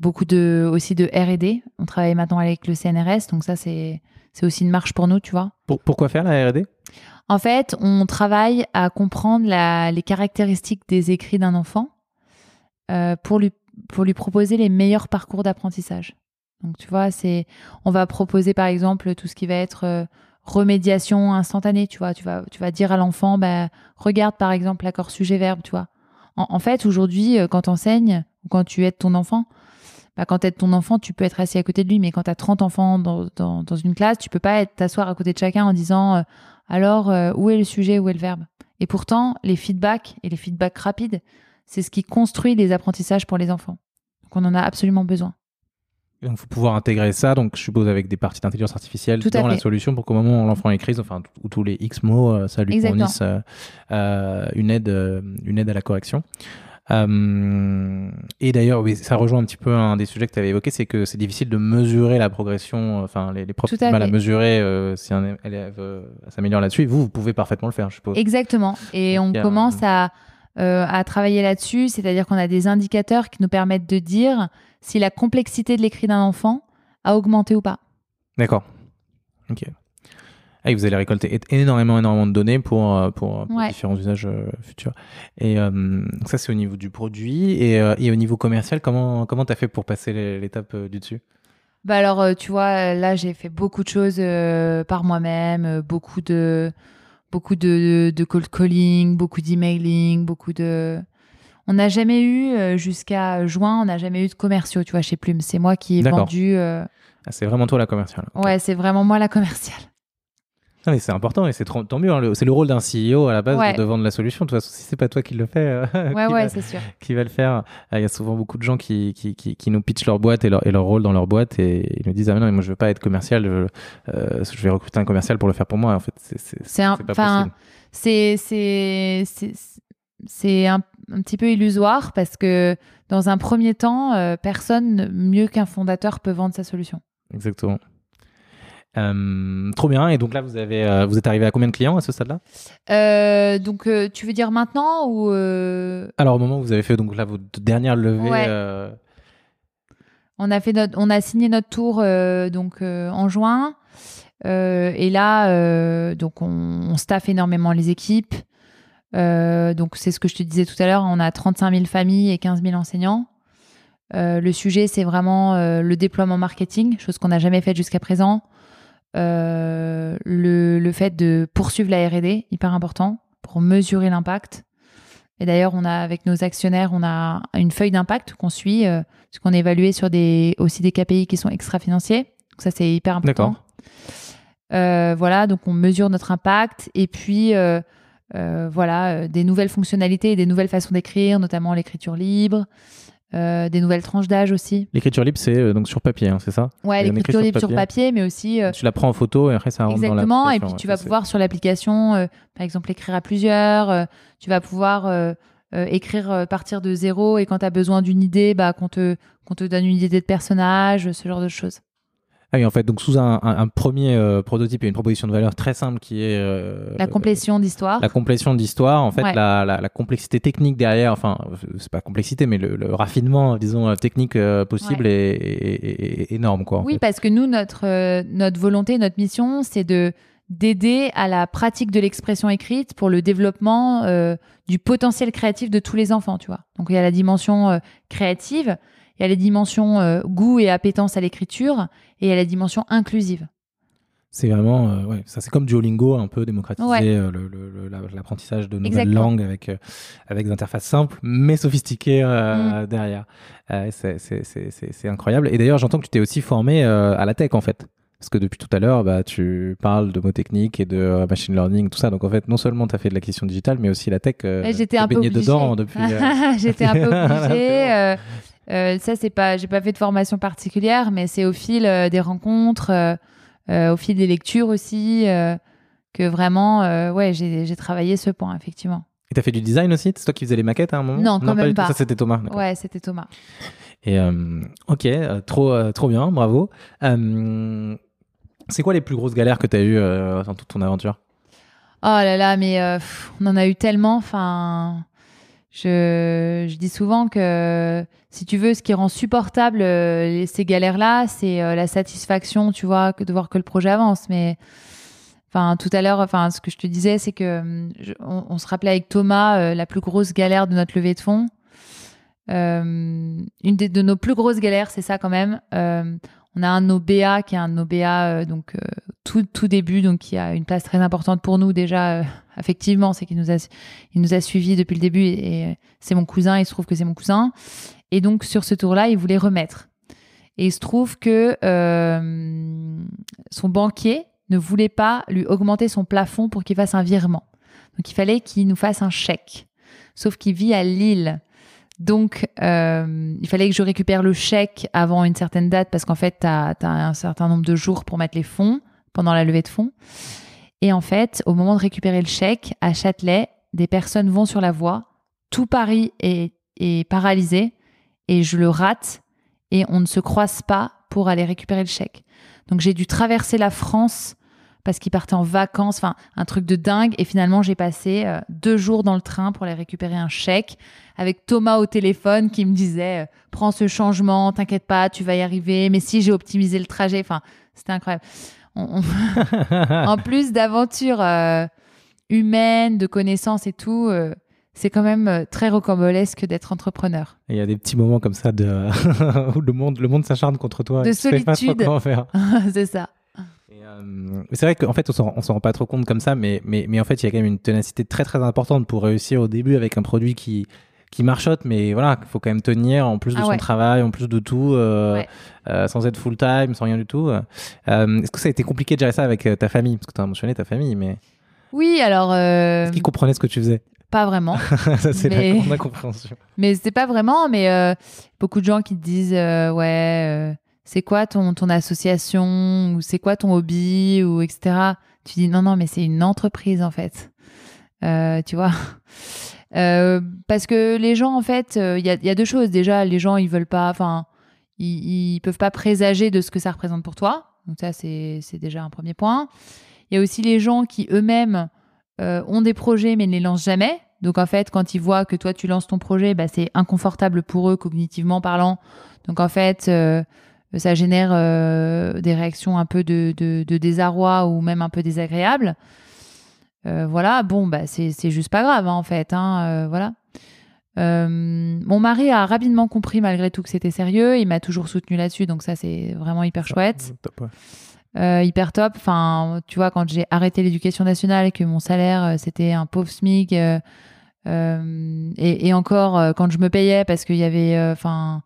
beaucoup de aussi de R&D. On travaille maintenant avec le CNRS, donc ça c'est c'est aussi une marche pour nous, tu vois. Pour- pourquoi faire la R&D En fait, on travaille à comprendre la- les caractéristiques des écrits d'un enfant euh, pour lui pour lui proposer les meilleurs parcours d'apprentissage. Donc tu vois, c'est on va proposer par exemple tout ce qui va être euh, remédiation instantanée, tu vois, tu vas tu vas dire à l'enfant bah regarde par exemple l'accord sujet verbe, tu vois. En, en fait, aujourd'hui euh, quand tu enseignes ou quand tu aides ton enfant, bah, quand tu aides ton enfant, tu peux être assis à côté de lui, mais quand tu as 30 enfants dans, dans, dans une classe, tu peux pas être t'asseoir à côté de chacun en disant euh, alors euh, où est le sujet, où est le verbe? Et pourtant, les feedbacks et les feedbacks rapides, c'est ce qui construit les apprentissages pour les enfants. Donc on en a absolument besoin. Il faut pouvoir intégrer ça, donc je suppose avec des parties d'intelligence artificielle dans la solution pour qu'au moment où l'enfant écrit, enfin, t- où tous les X mots, euh, ça lui Exactement. fournisse euh, une, aide, une aide à la correction. Euh, et d'ailleurs, oui, ça rejoint un petit peu un des sujets que tu avais évoqué, c'est que c'est difficile de mesurer la progression, euh, enfin, les, les profs mal à mesurer euh, si un élève s'améliore là-dessus. Vous, vous pouvez parfaitement le faire, je suppose. Exactement. Et Donc, on a commence à, à travailler là-dessus, c'est-à-dire qu'on a des indicateurs qui nous permettent de dire si la complexité de l'écrit d'un enfant a augmenté ou pas. D'accord. Ok. Ah, et vous allez récolter énormément, énormément de données pour, euh, pour, pour Ouais. différents usages euh, futurs. Et euh, ça, c'est au niveau du produit. Et, euh, et au niveau commercial, comment comment t'as fait pour passer l'étape euh, du dessus? Bah alors, euh, tu vois, là, j'ai fait beaucoup de choses euh, par moi-même, euh, beaucoup de, beaucoup de, de cold calling, beaucoup d'emailing, beaucoup de. On n'a jamais eu euh, jusqu'à juin, on n'a jamais eu de commerciaux, tu vois, chez Plume. C'est moi qui ai vendu. euh, Ah, C'est vraiment toi la commerciale. Ok. Ouais, c'est vraiment moi la commerciale. Non, mais c'est important et c'est tant mieux. hein. C'est le rôle d'un CEO à la base Ouais. de, vendre la solution. De toute façon, si c'est pas toi qui le fais, euh, Ouais, qui, ouais, va, c'est sûr. qui va le faire Ah, Il y a souvent beaucoup de gens qui, qui, qui, qui nous pitchent leur boîte et leur, et leur rôle dans leur boîte et ils nous disent Ah, mais non, mais moi je veux pas être commercial, je, euh, je vais recruter un commercial pour le faire pour moi. En fait, c'est pas possible. c'est un, un petit peu illusoire parce que dans un premier temps, euh, personne mieux qu'un fondateur peut vendre sa solution. Exactement. Euh, trop bien. Et donc là, vous, avez, euh, vous êtes arrivé à combien de clients à ce stade-là? Euh, donc, tu veux dire maintenant ou Alors, au moment où vous avez fait donc là votre dernière levée, Ouais. on a fait notre, on a signé notre tour donc en juin et là donc on, on staffe énormément les équipes. Donc c'est ce que je te disais tout à l'heure, on a 35 000 familles et 15 000 enseignants. Le sujet c'est vraiment le déploiement marketing, chose qu'on n'a jamais faite jusqu'à présent. Euh, le, le fait de poursuivre la R&D, hyper important pour mesurer l'impact. Et d'ailleurs, on a avec nos actionnaires, on a une feuille d'impact qu'on suit, euh, parce qu'on est évalué sur des aussi des KPI qui sont extra-financiers. Donc ça, c'est hyper important. D'accord. Euh, voilà, donc on mesure notre impact et puis euh, euh, voilà des nouvelles fonctionnalités et des nouvelles façons d'écrire, notamment l'écriture libre, euh, des nouvelles tranches d'âge aussi. l'écriture libre, c'est euh, donc sur papier, hein, c'est ça? Ouais, l'écriture libre sur papier. papier, mais aussi euh, Tu la prends en photo et après ça rentre dans Exactement, et puis ouais, tu vas pouvoir sur l'application, euh, par exemple, écrire à plusieurs, euh, tu vas pouvoir euh, euh, écrire partir de zéro, et quand tu as besoin d'une idée, bah, qu'on te, qu'on te donne une idée de personnage, ce genre de choses. Ah oui, en fait, donc sous un, un- un premier euh, prototype et une proposition de valeur très simple qui est euh, La complétion d'histoire. la complétion d'histoire, en fait, Ouais. la, la- la complexité technique derrière, enfin, c'est pas complexité, mais le, le raffinement, disons, euh, technique euh, possible est, est- est- est énorme, quoi. Oui, fait. parce que nous, notre, notre volonté, notre mission, c'est de d'aider à la pratique de l'expression écrite pour le développement du potentiel créatif de tous les enfants, tu vois. Donc il y a la dimension créative, il y a les dimensions euh, goût et appétence à l'écriture, et il y a la dimension inclusive. C'est vraiment, euh, ouais, ça c'est comme Duolingo, un peu démocratiser Ouais. euh, le- le- le- la- l'apprentissage de nouvelles Exactement. langues avec, euh, avec des interfaces simples, mais sophistiquées Mm. derrière. C'est- incroyable. Et d'ailleurs, j'entends que tu t'es aussi formé à la tech, en fait. Parce que depuis tout à l'heure, bah, tu parles de mots techniques et de machine learning, tout ça. Donc en fait, non seulement tu as fait de l'acquisition digitale, mais aussi la tech. J'étais un peu obligée. dedans depuis. J'étais un peu obligée. Euh, ça, c'est pas, j'ai pas fait de formation particulière, mais c'est au fil euh, des rencontres, euh, au fil des lectures aussi, que vraiment, ouais, j'ai j'ai travaillé ce point, effectivement. Et t'as fait du design aussi? C'est toi qui faisais les maquettes à un moment? Non, quand même du tout. pas. Ça, c'était Thomas. Ouais, c'était Thomas. Et ok, trop, trop bien, bravo. C'est quoi les plus grosses galères que tu as eues dans toute ton aventure? Oh là là, mais pff, on en a eu tellement. Enfin, je, dis souvent que si tu veux, ce qui rend supportable euh, ces galères-là, c'est euh, la satisfaction, tu vois, de voir que le projet avance. Mais enfin, tout à l'heure, enfin, ce que je te disais, c'est que hum, on, se rappelait avec Thomas euh, la plus grosse galère de notre levée de fonds. Euh, une de nos plus grosses galères, c'est ça quand même. On a un de nos BA qui est un de nos BA euh, donc euh, tout, tout début, donc qui a une place très importante pour nous déjà, euh, effectivement, c'est qu'il nous a, il nous a suivis depuis le début et, c'est mon cousin, il se trouve que c'est mon cousin. Et donc sur ce tour-là, il voulait remettre. Et il se trouve que son banquier ne voulait pas lui augmenter son plafond pour qu'il fasse un virement. Donc il fallait qu'il nous fasse un chèque. Sauf qu'il vit à Lille. Donc, euh, il fallait que je récupère le chèque avant une certaine date parce qu'en fait, tu as, un certain nombre de jours pour mettre les fonds pendant la levée de fonds. Et en fait, au moment de récupérer le chèque, à Châtelet, des personnes vont sur la voie, tout Paris est, est paralysé et je le rate et on ne se croise pas pour aller récupérer le chèque. Donc, j'ai dû traverser la France parce qu'ils partaient en vacances, enfin un truc de dingue. Et finalement, j'ai passé euh, deux jours dans le train pour aller récupérer un chèque avec Thomas au téléphone qui me disait euh, prends ce changement, t'inquiète pas, tu vas y arriver. Mais si j'ai optimisé le trajet, enfin c'était incroyable. on- on- en plus d'aventures euh, humaines, de connaissances et tout, c'est quand même très rocambolesque d'être entrepreneur. Il y a des petits moments comme ça de... où le monde, le monde s'acharne contre toi. De et tu sais pas trop solitude. comment faire. c'est ça. Euh, c'est vrai qu'en fait, on s'en s'en rend pas trop compte comme ça, mais, mais, mais en fait, il y a quand même une ténacité très très importante pour réussir au début avec un produit qui, qui marchote, mais voilà, il faut quand même tenir en plus de Ah son travail, en plus de tout, euh, Ouais. euh, sans être full time, sans rien du tout. Euh, Est-ce que ça a été compliqué de gérer ça avec ta famille? Parce que tu as mentionné ta famille, mais Oui, alors est-ce qu'ils comprenaient ce que tu faisais? pas vraiment. Ça, c'est Mais- la grande incompréhension. Mais c'est pas vraiment, mais beaucoup de gens qui te disent ouais, c'est quoi ton, ton association ou c'est quoi ton hobby ou etc. Tu dis non non mais c'est une entreprise en fait, Euh, tu vois. Euh, parce que les gens en fait, il y, a, y a deux choses déjà. Les gens ils veulent pas, enfin ils, ils peuvent pas présager de ce que ça représente pour toi. Donc ça c'est déjà un premier point. Il y a aussi les gens qui eux-mêmes euh, ont des projets mais ne les lancent jamais. Donc en fait, quand ils voient que toi tu lances ton projet, bah, c'est inconfortable pour eux cognitivement parlant. Donc en fait, euh, ça génère euh, des réactions un peu de, de, de désarroi ou même un peu désagréables. Euh, voilà, bon, bah, c'est juste pas grave hein, en fait. Hein, euh, voilà. Mon mari a rapidement compris malgré tout que c'était sérieux. Il m'a toujours soutenu là-dessus, donc ça c'est vraiment hyper chouette Top, ouais. hyper top. Enfin, tu vois, quand j'ai arrêté l'éducation nationale et que mon salaire, c'était un pauvre SMIC, et, et encore, quand je me payais, parce qu'il y avait, enfin,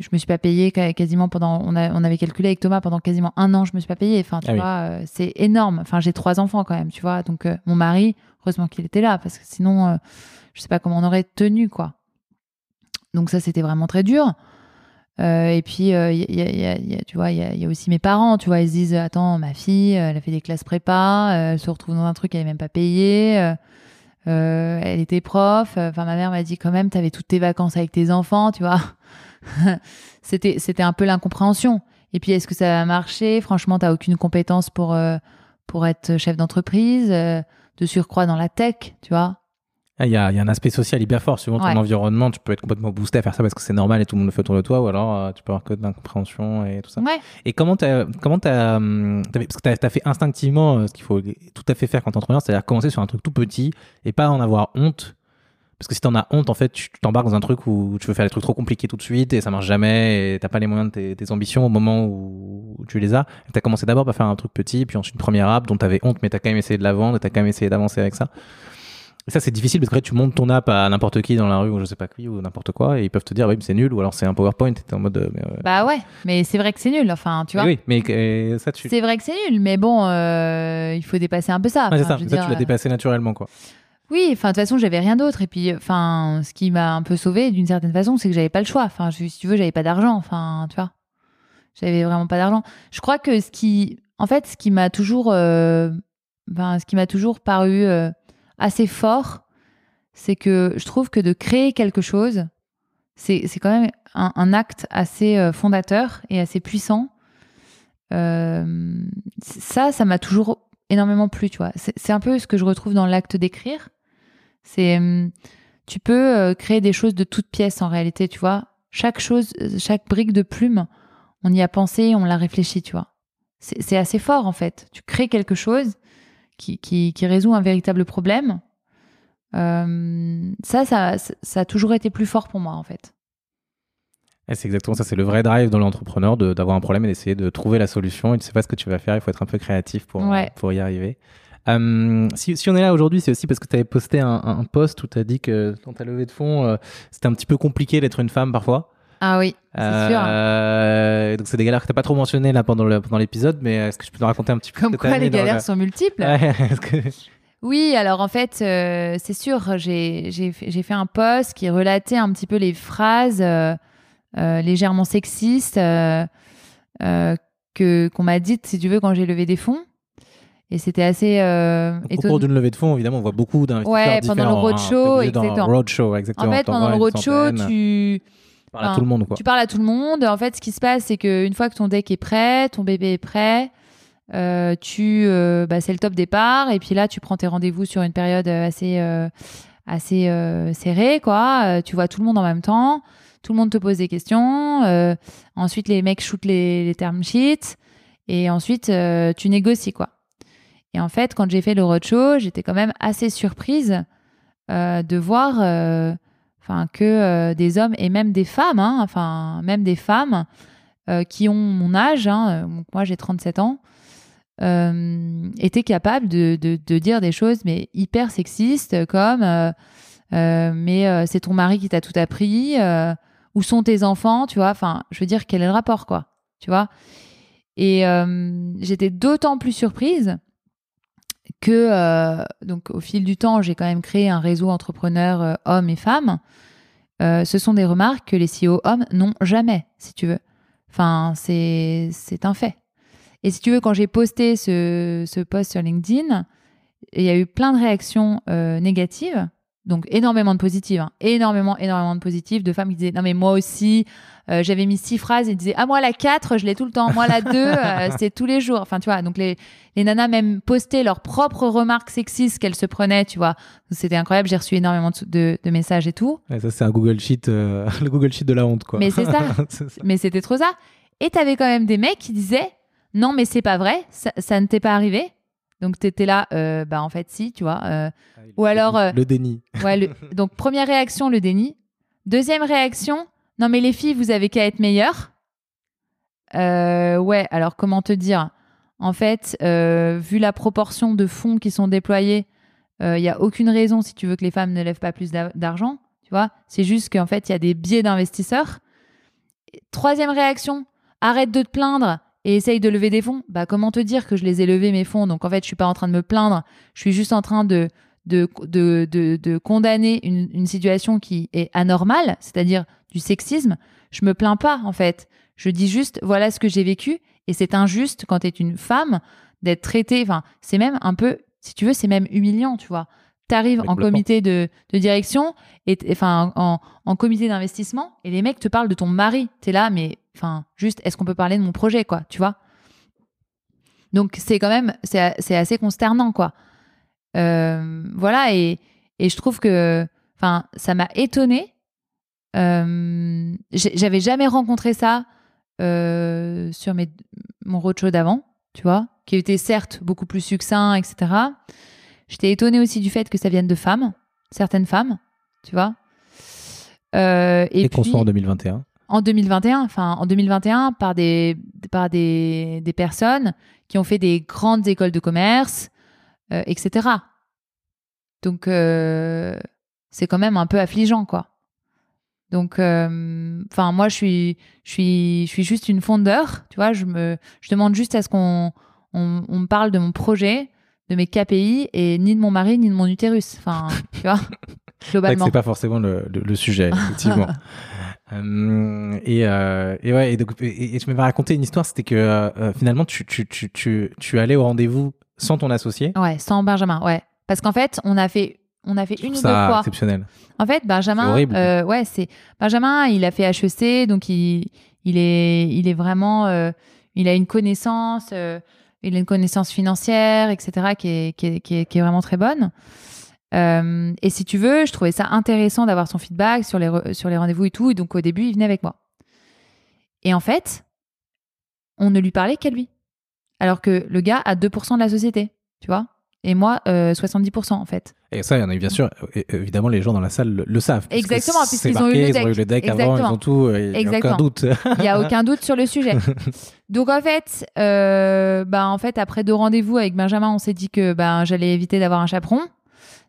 je me suis pas payée qua- quasiment pendant, on, a- on avait calculé avec Thomas pendant quasiment un an, je me suis pas payée. Enfin, tu Ah oui. vois, euh, c'est énorme. Enfin, j'ai trois enfants quand même, tu vois. Donc, euh, mon mari, heureusement qu'il était là, parce que sinon, euh, je sais pas comment on aurait tenu, quoi. Donc, ça, c'était vraiment très dur. Euh, et puis, y a- y a- y a- y a- tu vois, il y a, aussi mes parents, tu vois, ils se disent, attends, ma fille, elle a fait des classes prépa, elle se retrouve dans un truc qu'elle n'est même pas payé, euh, elle était prof, enfin, ma mère m'a dit quand même, t'avais toutes tes vacances avec tes enfants, tu vois. c'était, c'était un peu l'incompréhension. Et puis, est-ce que ça va marcher Franchement, t'as aucune compétence pour, euh, pour être chef d'entreprise, euh, de surcroît dans la tech, tu vois? Ah, Il y, a, il y a un aspect social hyper fort. Suivant Ouais. ton environnement, tu peux être complètement boosté à faire ça parce que c'est normal et tout le monde le fait autour de toi, ou alors euh, tu peux avoir que de l'incompréhension et tout ça. Ouais. Et comment t'as, comment t'as, hum, parce que t'as, t'as fait instinctivement ce qu'il faut tout à fait faire quand t'es entrepreneur, c'est-à-dire commencer sur un truc tout petit et pas en avoir honte. Parce que si t'en as honte, en fait, tu t'embarques dans un truc où tu veux faire des trucs trop compliqués tout de suite et ça marche jamais et t'as pas les moyens de tes, tes ambitions au moment où, tu les as. Et t'as commencé d'abord par faire un truc petit, puis ensuite une première app dont t'avais honte, mais t'as quand même essayé de la vendre et t'as quand même essayé d'avancer avec ça. Et ça, c'est difficile parce que tu montes ton app à n'importe qui dans la rue ou je sais pas qui ou n'importe quoi et ils peuvent te dire, oui, mais c'est nul ou alors c'est un PowerPoint t'es en mode, euh, euh, Bah ouais, mais c'est vrai que c'est nul, enfin, tu vois. oui, mais ça, tu, C'est vrai que c'est nul, mais bon, euh, il faut dépasser un peu ça. Ouais, c'est ça, ça dire, tu l'as dépassé naturellement quoi. Oui, enfin de toute façon, j'avais rien d'autre. Et puis, enfin, ce qui m'a un peu sauvé d'une certaine façon, c'est que j'avais pas le choix. Enfin, si tu veux, j'avais pas d'argent. Enfin, tu vois, j'avais vraiment pas d'argent. Je crois que ce qui, en fait, ce qui m'a toujours, euh, ben, ce qui m'a toujours paru euh, assez fort, c'est que je trouve que de créer quelque chose, c'est quand même un, acte assez euh, fondateur et assez puissant. Euh, ça, ça m'a toujours énormément plu, tu vois. C'est un peu ce que je retrouve dans l'acte d'écrire. C'est tu peux créer des choses de toutes pièces en réalité, tu vois. Chaque chose, chaque brique de plume, on y a pensé, on l'a réfléchi, tu vois. C'est assez fort en fait. Tu crées quelque chose qui, qui, qui résout un véritable problème. Euh, ça, ça, ça a toujours été plus fort pour moi en fait. Et c'est exactement ça, c'est le vrai drive dans l'entrepreneur de- d'avoir un problème et d'essayer de trouver la solution. Et tu sais pas ce que tu vas faire, il faut être un peu créatif pour, Ouais. pour y arriver. Euh, si, si on est là aujourd'hui, c'est aussi parce que tu avais posté un, un post où tu as dit que dans ta levée de fonds, euh, c'était un petit peu compliqué d'être une femme parfois. Ah oui, c'est sûr. Euh, Donc c'est des galères que tu pas trop mentionnées là pendant l'épisode, mais est-ce que tu peux nous raconter un petit peu Comme t'as quoi les galères sont multiples. Que- Oui, alors en fait, c'est sûr, j'ai fait un post qui relatait un petit peu les phrases légèrement sexistes qu'on m'a dites, si tu veux, quand j'ai levé des fonds. Et c'était assez euh, Au cours d'une levée de fonds, évidemment, on voit beaucoup d'investisseurs Ouais, pendant le hein, roadshow, dans- exactement. roadshow, exactement. En fait, pendant le roadshow, centaine. tu, Parle à tout le monde, quoi. tu parles à tout le monde. En fait, ce qui se passe, c'est qu'une fois que ton deck est prêt, ton bébé est prêt, euh, tu, euh, bah, c'est le top départ. Et puis là, tu prends tes rendez-vous sur une période euh, assez, euh, assez serrée, quoi. Tu vois tout le monde en même temps. Tout le monde te pose des questions. Ensuite, les mecs shootent les, les term sheets. Et ensuite, tu négocies, quoi. Et en fait, quand j'ai fait le roadshow, j'étais quand même assez surprise euh, de voir euh, que euh, des hommes et même des femmes, hein, enfin, même des femmes qui ont mon âge, hein, moi j'ai 37 ans, étaient capables de, de- dire des choses mais hyper sexistes comme mais c'est ton mari qui t'a tout appris, où sont tes enfants, tu vois, enfin, je veux dire, quel est le rapport, quoi, tu vois. Et j'étais d'autant plus surprise que, euh, donc, au fil du temps, j'ai quand même créé un réseau entrepreneur euh, hommes et femmes. Euh, ce sont des remarques que les CEO hommes n'ont jamais, si tu veux. Enfin, c'est un fait. Et si tu veux, quand j'ai posté ce, ce post sur LinkedIn, il y a eu plein de réactions négatives. Donc énormément de positives, hein. énormément, énormément de positives, de femmes qui disaient non mais moi aussi, euh, j'avais mis six phrases et disaient ah moi la 4 je l'ai tout le temps, moi la 2 euh, c'est tous les jours. Enfin tu vois, donc les, les nanas même postaient leurs propres remarques sexistes qu'elles se prenaient, tu vois. C'était incroyable, j'ai reçu énormément de, de- de messages et tout. Ouais, ça, c'est un Google Sheet, euh, le Google Sheet de la honte, quoi. Mais c'est ça. Ça. Mais c'était trop ça. Et t'avais quand même des mecs qui disaient non mais c'est pas vrai, ça, ça ne t'est pas arrivé. Donc t'étais là, euh, bah en fait si, tu vois. euh, Ou alors, euh, Le déni. Ouais, le- donc première réaction, le déni. Deuxième réaction, non mais les filles, vous avez qu'à être meilleures. Ouais, alors comment te dire? En fait, vu la proportion de fonds qui sont déployés, il n'y a aucune raison, si tu veux, que les femmes ne lèvent pas plus d'a- d'argent. Tu vois C'est juste qu'en fait, il y a des biais d'investisseurs. Troisième réaction, arrête de te plaindre et essaye de lever des fonds. Bah, comment te dire que je les ai levés, mes fonds? Donc en fait, je suis pas en train de me plaindre. Je suis juste en train de de, de, de, condamner une, une situation qui est anormale, c'est-à-dire du sexisme, je me plains pas en fait. Je dis juste voilà ce que j'ai vécu et c'est injuste quand tu es une femme d'être traitée. Enfin, c'est même un peu, si tu veux, c'est même humiliant, tu vois. Tu arrives en comité de, de direction et enfin en, en comité d'investissement et les mecs te parlent de ton mari. Tu es là, mais enfin, juste, est-ce qu'on peut parler de mon projet, quoi, tu vois? Donc c'est quand même, c'est assez consternant, quoi. Euh, voilà, et, et je trouve que enfin, ça m'a étonnée. Euh, J'avais jamais rencontré ça euh, sur mes, mon roadshow d'avant, tu vois, qui était certes beaucoup plus succinct, etc. J'étais étonnée aussi du fait que ça vienne de femmes, certaines femmes, tu vois. Euh, et Et, qu'on soit en 2021. en 2021, enfin en 2021, par des par des, des personnes qui ont fait des grandes écoles de commerce, euh, etc. Donc euh, c'est quand même un peu affligeant, quoi. Donc, euh, enfin moi je suis je suis je suis juste une fondeur, tu vois. Je me je demande juste à ce qu'on on, on me parle de mon projet, de mes KPI et ni de mon mari ni de mon utérus. Enfin, tu vois, globalement. c'est pas forcément le, le- le sujet, effectivement. Euh, et, euh, et ouais, et, donc, et, et je m'avais raconté une histoire, c'était que euh, finalement, tu, tu, tu, tu, tu allais au rendez-vous sans ton associé. Ouais, sans Benjamin, ouais. Parce qu'en fait, on a fait, on a fait une ou trouve deux ça fois. exceptionnel. En fait, Benjamin, horrible. euh, ouais, c'est Benjamin, il a fait HEC, donc il, il est, il est vraiment, euh, il a une connaissance, euh, il a une connaissance financière, etc., qui est, vraiment très bonne. Euh, et si tu veux, je trouvais ça intéressant d'avoir son feedback sur les, sur les rendez-vous et tout. Et donc au début, il venait avec moi. Et en fait, on ne lui parlait qu'à lui. Alors que le gars a 2% de la société, tu vois. Et moi, euh, 70% en fait. Et ça, il y en a bien sûr, évidemment, les gens dans la salle le, le savent. Exactement, puisqu'ils ont eu le Ils ont deck. eu le deck avant, ils ont tout, euh, il n'y a aucun doute. Il n'y a aucun doute sur le sujet. Donc en fait, euh, bah, en fait, après deux rendez-vous avec Benjamin, on s'est dit que ben j'allais éviter d'avoir un chaperon.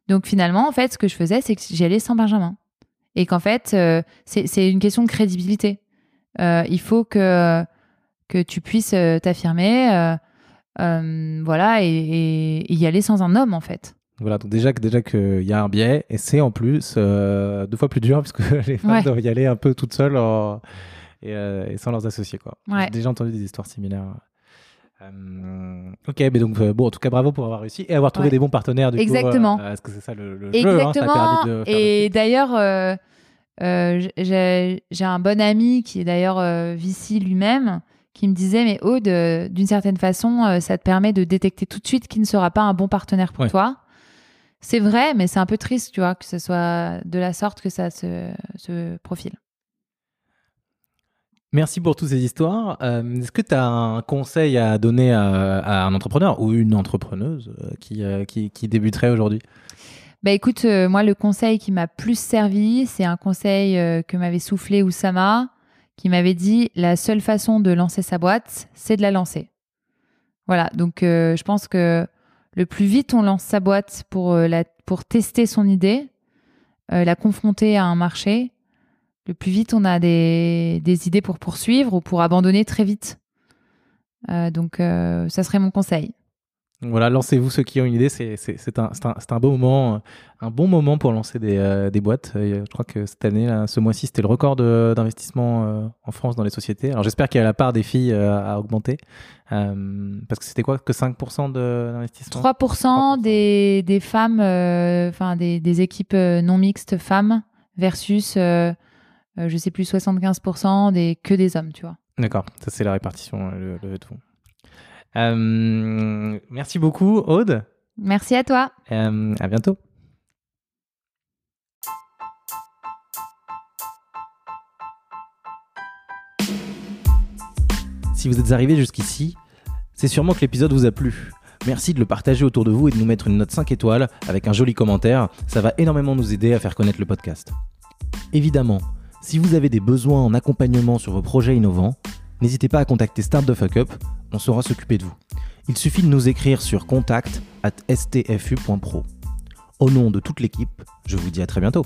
Donc finalement, en fait, ce que je faisais, c'est que j'y allais sans Benjamin. Et qu'en fait, euh, c'est une question de crédibilité. Euh, il faut que, que tu puisses euh, t'affirmer, voilà, et, et- et y aller sans un homme, en fait. Voilà, donc déjà, déjà qu'il y a un biais, et c'est en plus euh, deux fois plus dur, parce que les femmes Ouais. doivent y aller un peu toutes seules en- et, euh, et sans leurs associés. Quoi. Ouais. J'ai déjà entendu des histoires similaires. Euh, ok, mais donc euh, bon, en tout cas, bravo pour avoir réussi et avoir trouvé Ouais. des bons partenaires. Du Exactement. euh, Est-ce que c'est ça le, le jeu hein, ça a Exactement. de et d'ailleurs, euh, euh, j'ai un bon ami qui est d'ailleurs euh, Vici lui-même, qui me disait mais Aude, euh, d'une certaine façon, euh, ça te permet de détecter tout de suite qui ne sera pas un bon partenaire pour Ouais. toi. C'est vrai, mais c'est un peu triste, tu vois, que ce soit de la sorte que ça se, se profile. Merci pour toutes ces histoires. Euh, Est-ce que tu as un conseil à donner à, à un entrepreneur ou une entrepreneuse qui, qui, qui débuterait aujourd'hui? Bah écoute, moi le conseil qui m'a plus servi, c'est un conseil que m'avait soufflé Oussama, qui m'avait dit la seule façon de lancer sa boîte, c'est de la lancer. Voilà, donc euh, je pense que le plus vite on lance sa boîte pour, euh, tester son idée, euh, la confronter à un marché, le plus vite on a des, des idées pour poursuivre ou pour abandonner très vite. Donc ça serait mon conseil. Voilà, lancez-vous ceux qui ont une idée. C'est un, c'est un, c'est un beau moment, un bon moment pour lancer des, euh, des boîtes. Et, euh, je crois que cette année, là, ce mois-ci, c'était le record d'investissement euh, en France dans les sociétés. Alors j'espère qu'il y a la part des filles euh, à augmenter. Parce que c'était quoi? Que 5% de- d'investissement? 3% des, des femmes, enfin des, des équipes non mixtes femmes versus, je sais plus, 75% des, que des hommes, tu vois. D'accord, ça c'est la répartition, le, le tout. Euh, merci beaucoup, Aude. Merci à toi. Euh, à bientôt. Si vous êtes arrivé jusqu'ici, c'est sûrement que l'épisode vous a plu. Merci de le partager autour de vous et de nous mettre une note 5 étoiles avec un joli commentaire. Ça va énormément nous aider à faire connaître le podcast. Évidemment, si vous avez des besoins en accompagnement sur vos projets innovants, n'hésitez pas à contacter Start the Fuck Up, on saura s'occuper de vous. Il suffit de nous écrire sur contact at stfu.pro. Au nom de toute l'équipe, je vous dis à très bientôt.